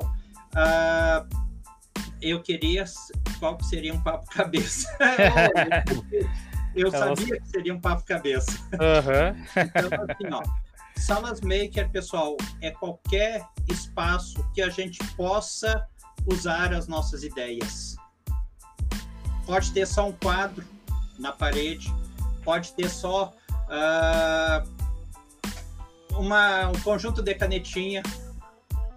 ah, eu queria. Qual que seria um papo cabeça? <laughs> eu Elas- sabia que seria um papo cabeça. Aham. Então, assim, ó, salas maker, pessoal, é qualquer espaço que a gente possa usar as nossas ideias. Pode ter só um quadro na parede, pode ter só ah, uma, um conjunto de canetinha.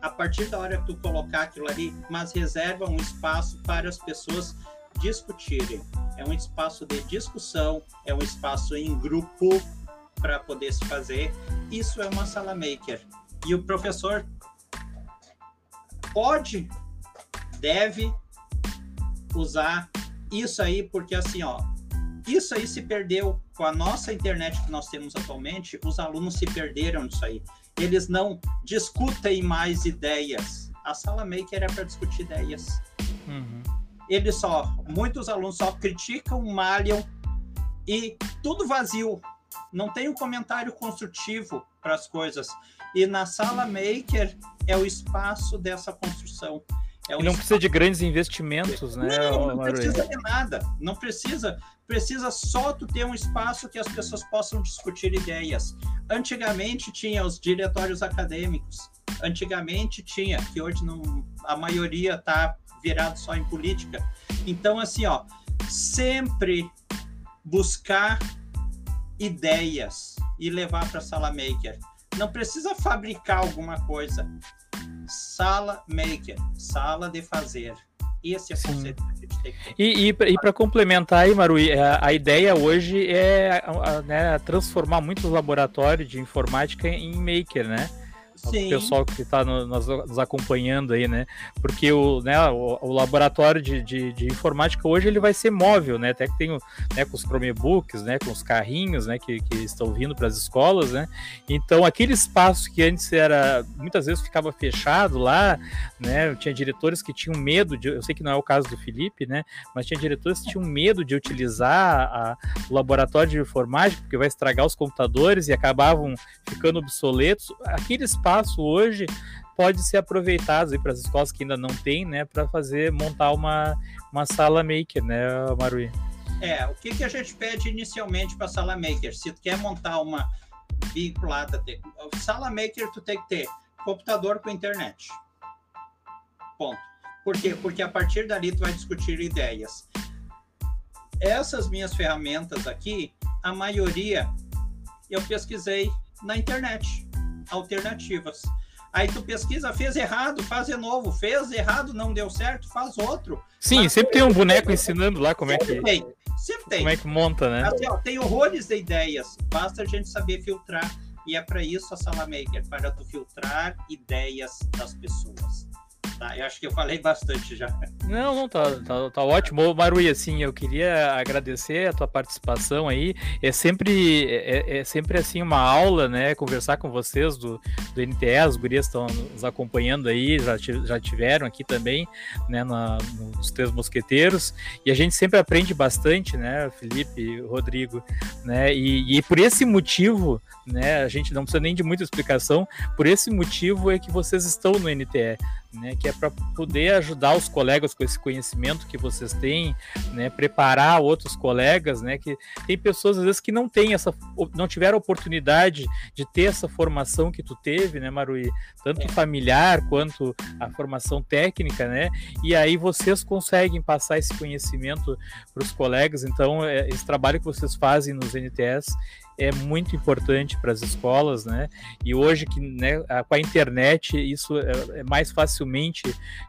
A partir da hora que tu colocar aquilo ali, mas reserva um espaço para as pessoas discutirem. É um espaço de discussão, é um espaço em grupo para poder se fazer. Isso é uma sala maker. E o professor pode, deve usar isso aí, porque assim, ó, isso aí se perdeu com a nossa internet que nós temos atualmente, os alunos se perderam nisso aí. Eles não discutem mais ideias. A sala maker é para discutir ideias Uhum. eles só, muitos alunos só criticam, malham e tudo vazio. Não tem um comentário construtivo para as coisas. E na sala maker é o espaço dessa construção. É E não espaço- precisa de grandes investimentos, né? não, não precisa de nada. Não precisa. Precisa só tu ter um espaço que as pessoas possam discutir ideias. Antigamente tinha os diretórios acadêmicos. Antigamente tinha, que hoje não, a maioria está virado só em política. Então assim, ó, sempre buscar ideias e levar para a sala maker. Não precisa fabricar alguma coisa. Sala maker, sala de fazer. Esse é o conceito ter. E, e, para complementar aí, Marui, a, a ideia hoje é a- a- né, transformar muitos laboratórios de informática em maker, né? O Sim, pessoal que está nos, nos acompanhando aí, né? Porque o, né, o, o laboratório de, de, de informática hoje ele vai ser móvel, né? Até que tem o, né, com os Chromebooks, né? Com os carrinhos, né? Que, que estão vindo para as escolas, né? Então aquele espaço que antes era muitas vezes ficava fechado lá, né? Tinha diretores que tinham medo de, eu sei que não é o caso do Felipe, né? Mas tinha diretores que tinham medo de utilizar a, o laboratório de informática porque vai estragar os computadores e acabavam ficando obsoletos. Aquele espaço hoje pode ser aproveitado para as escolas que ainda não têm, né, para fazer montar uma, uma sala maker, né, Marui? É, o que, que a gente pede inicialmente para sala maker? Se tu quer montar uma vinculada, sala maker tu tem que ter computador com internet. Ponto. Por quê? Porque a partir dali tu vai discutir ideias. Essas minhas ferramentas aqui, a maioria eu pesquisei na internet, alternativas. Aí tu pesquisa, fez errado, faz de novo, fez errado, não deu certo, faz outro. Sim, Mas- sempre tem um boneco ensinando lá como é sempre que, tem, sempre tem. como é que monta, né? Assim, ó, tem horrores de ideias, basta a gente saber filtrar. E é para isso a Sala Maker, para tu filtrar ideias das pessoas. Tá? Eu acho que eu falei bastante já. Não, não, tá, tá, tá ótimo. Marui, assim, eu queria agradecer a tua participação aí. É sempre, é, é sempre assim uma aula, né? Conversar com vocês do, do NTE, as gurias estão nos acompanhando aí, já, já tiveram aqui também, né? Na, nos Três Mosqueteiros. E a gente sempre aprende bastante, né, Felipe, Rodrigo, né? E, e por esse motivo, né? A gente não precisa nem de muita explicação. Por esse motivo é que vocês estão no NTE né, que é para poder ajudar os colegas com esse conhecimento que vocês têm, né, preparar outros colegas, né, que tem pessoas às vezes que não têm essa, não tiveram oportunidade de ter essa formação que tu teve, né, Marui, tanto é. familiar quanto a formação técnica, né, e aí vocês conseguem passar esse conhecimento para os colegas, então é, esse trabalho que vocês fazem nos NTS é muito importante para as escolas, né? E hoje que né, com a internet isso é, é, mais facilmente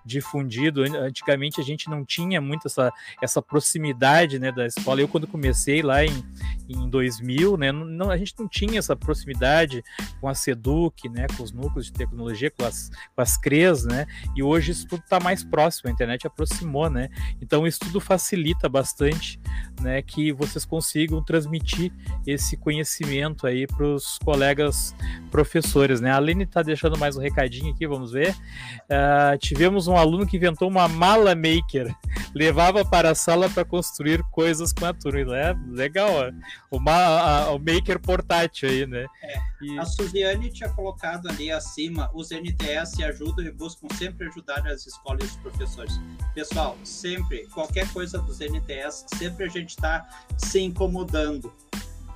difundido. Antigamente a gente não tinha muito essa, essa proximidade, né, da escola. Eu quando comecei lá em, em 2000, né, não, a gente não tinha essa proximidade com a Seduc, né, com os núcleos de tecnologia, com as, com as CREs, né? E hoje isso tudo está mais próximo, a internet aproximou, né? Então isso tudo facilita bastante, né, que vocês consigam transmitir esse conhecimento conhecimento aí para os colegas professores, né? A Aline está deixando mais um recadinho aqui, vamos ver. Uh, tivemos um aluno que inventou uma mala maker, <laughs> levava para a sala para construir coisas com a turma, é legal, ó. Uma, a, o maker portátil aí, né? É, e... A Suziane tinha colocado ali acima, os NTS ajudam e buscam sempre ajudar as escolas e os professores. Pessoal, sempre, qualquer coisa dos NTS, sempre a gente está se incomodando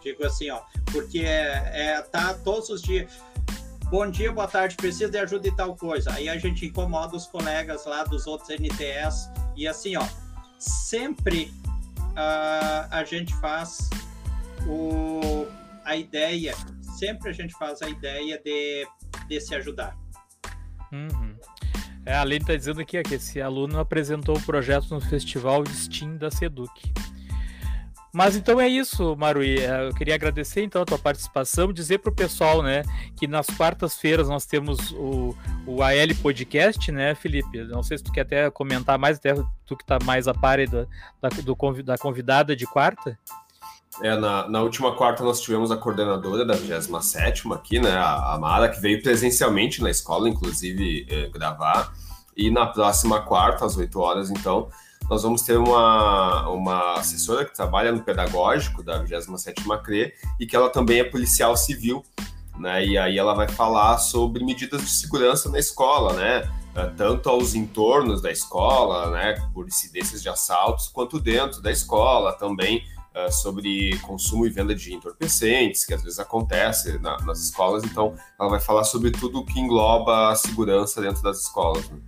Digo assim, ó, porque é, é tá todos os dias. Bom dia, boa tarde, preciso de ajuda e tal coisa. Aí a gente incomoda os colegas lá dos outros NTS e assim, ó, sempre uh, a gente faz o, a ideia, sempre a gente faz a ideia de, de se ajudar. Uhum. É, a Lene está dizendo aqui que esse aluno apresentou o projeto no Festival Steam da Seduc. Mas então é isso, Marui. É, eu queria agradecer então a tua participação, dizer para o pessoal, né, que nas quartas-feiras nós temos o, o AL Podcast, né, Felipe? Não sei se tu quer até comentar mais, até tu que está mais a par da, da, do, da convidada de quarta. É, na, na, última quarta nós tivemos a coordenadora da 27 aqui, né, a, Mara, que veio presencialmente na escola, inclusive, eh, gravar. E na próxima quarta, às 8 horas, então, nós vamos ter uma, uma assessora que trabalha no pedagógico da 27ª CRE e que ela também é policial civil, né? E aí ela vai falar sobre medidas de segurança na escola, né? Eh, tanto aos entornos da escola, né, por incidências de assaltos, quanto dentro da escola também, uh, sobre consumo e venda de entorpecentes, que às vezes acontece na, nas escolas. Então, ela vai falar sobre tudo que engloba a segurança dentro das escolas. Né?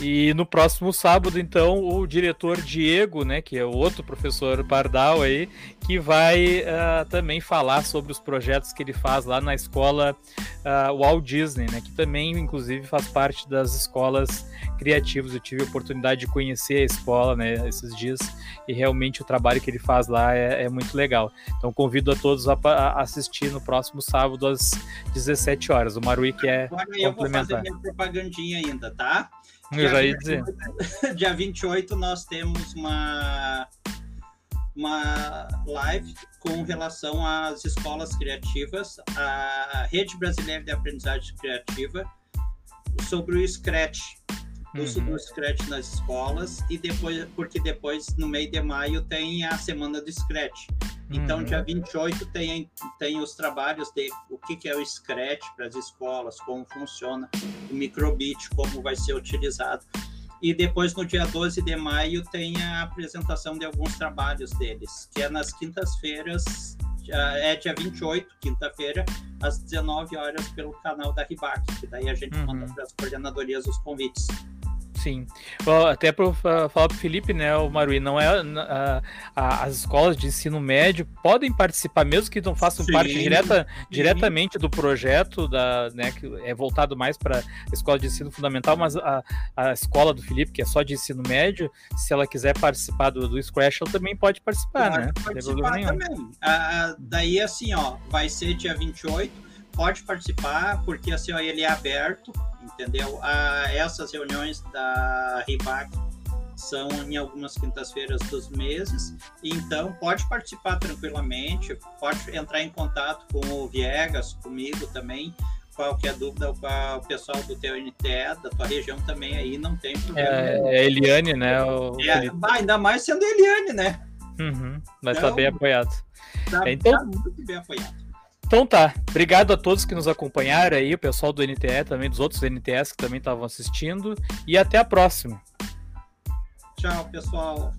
E no próximo sábado, então, o diretor Diego, né, que é o outro professor Pardal aí, que vai uh, também falar sobre os projetos que ele faz lá na escola uh, Walt Disney, né, que também, inclusive, faz parte das escolas criativas. Eu tive a oportunidade de conhecer a escola, né, esses dias, e realmente o trabalho que ele faz lá é, é muito legal. Então, convido a todos a, a, assistir no próximo sábado às 17 horas. O Marui que é Agora eu vou fazer minha propagandinha ainda, tá? Eu já ia dizer. <laughs> Dia 28 nós temos uma, uma live com relação às escolas criativas, a Rede Brasileira de Aprendizagem Criativa, sobre o Scratch, uso uhum. do Scratch nas escolas, e depois, porque depois, no meio de maio, tem a Semana do Scratch. Então, uhum. dia 28 tem, tem os trabalhos de o que, que é o Scratch para as escolas, como funciona o microbit, como vai ser utilizado. E depois, no dia 12 de maio, tem a apresentação de alguns trabalhos deles, que é nas quintas-feiras, é dia 28, quinta-feira, às 19 horas, pelo canal da Ribac, que daí a gente uhum. manda para as coordenadorias os convites. Sim. Até para falar para o Felipe, né, o Marui, não é a, a, as escolas de ensino médio podem participar, mesmo que não façam Sim. parte direta, diretamente do projeto, da, né, que é voltado mais para a escola de ensino fundamental, mas a, a escola do Felipe, que é só de ensino médio, se ela quiser participar do, do Scratch, ela também pode participar, pode né? Participar também. Ah, daí, assim, ó, vai ser dia 28, pode participar, porque assim, ó, ele é aberto, entendeu? Ah, essas reuniões da RIBAC são em algumas quintas-feiras dos meses, então pode participar tranquilamente, pode entrar em contato com o Viegas, comigo também, qualquer dúvida com o pessoal do teu NTE, da tua região também aí, não tem problema. É, é Eliane, né? O... É, ainda mais sendo Eliane, né? Uhum, mas tá então, bem apoiado. Tá, então, tá muito bem apoiado. Então tá. Obrigado a todos que nos acompanharam aí, o pessoal do NTE também, dos outros NTS que também estavam assistindo. E até a próxima. Tchau, pessoal.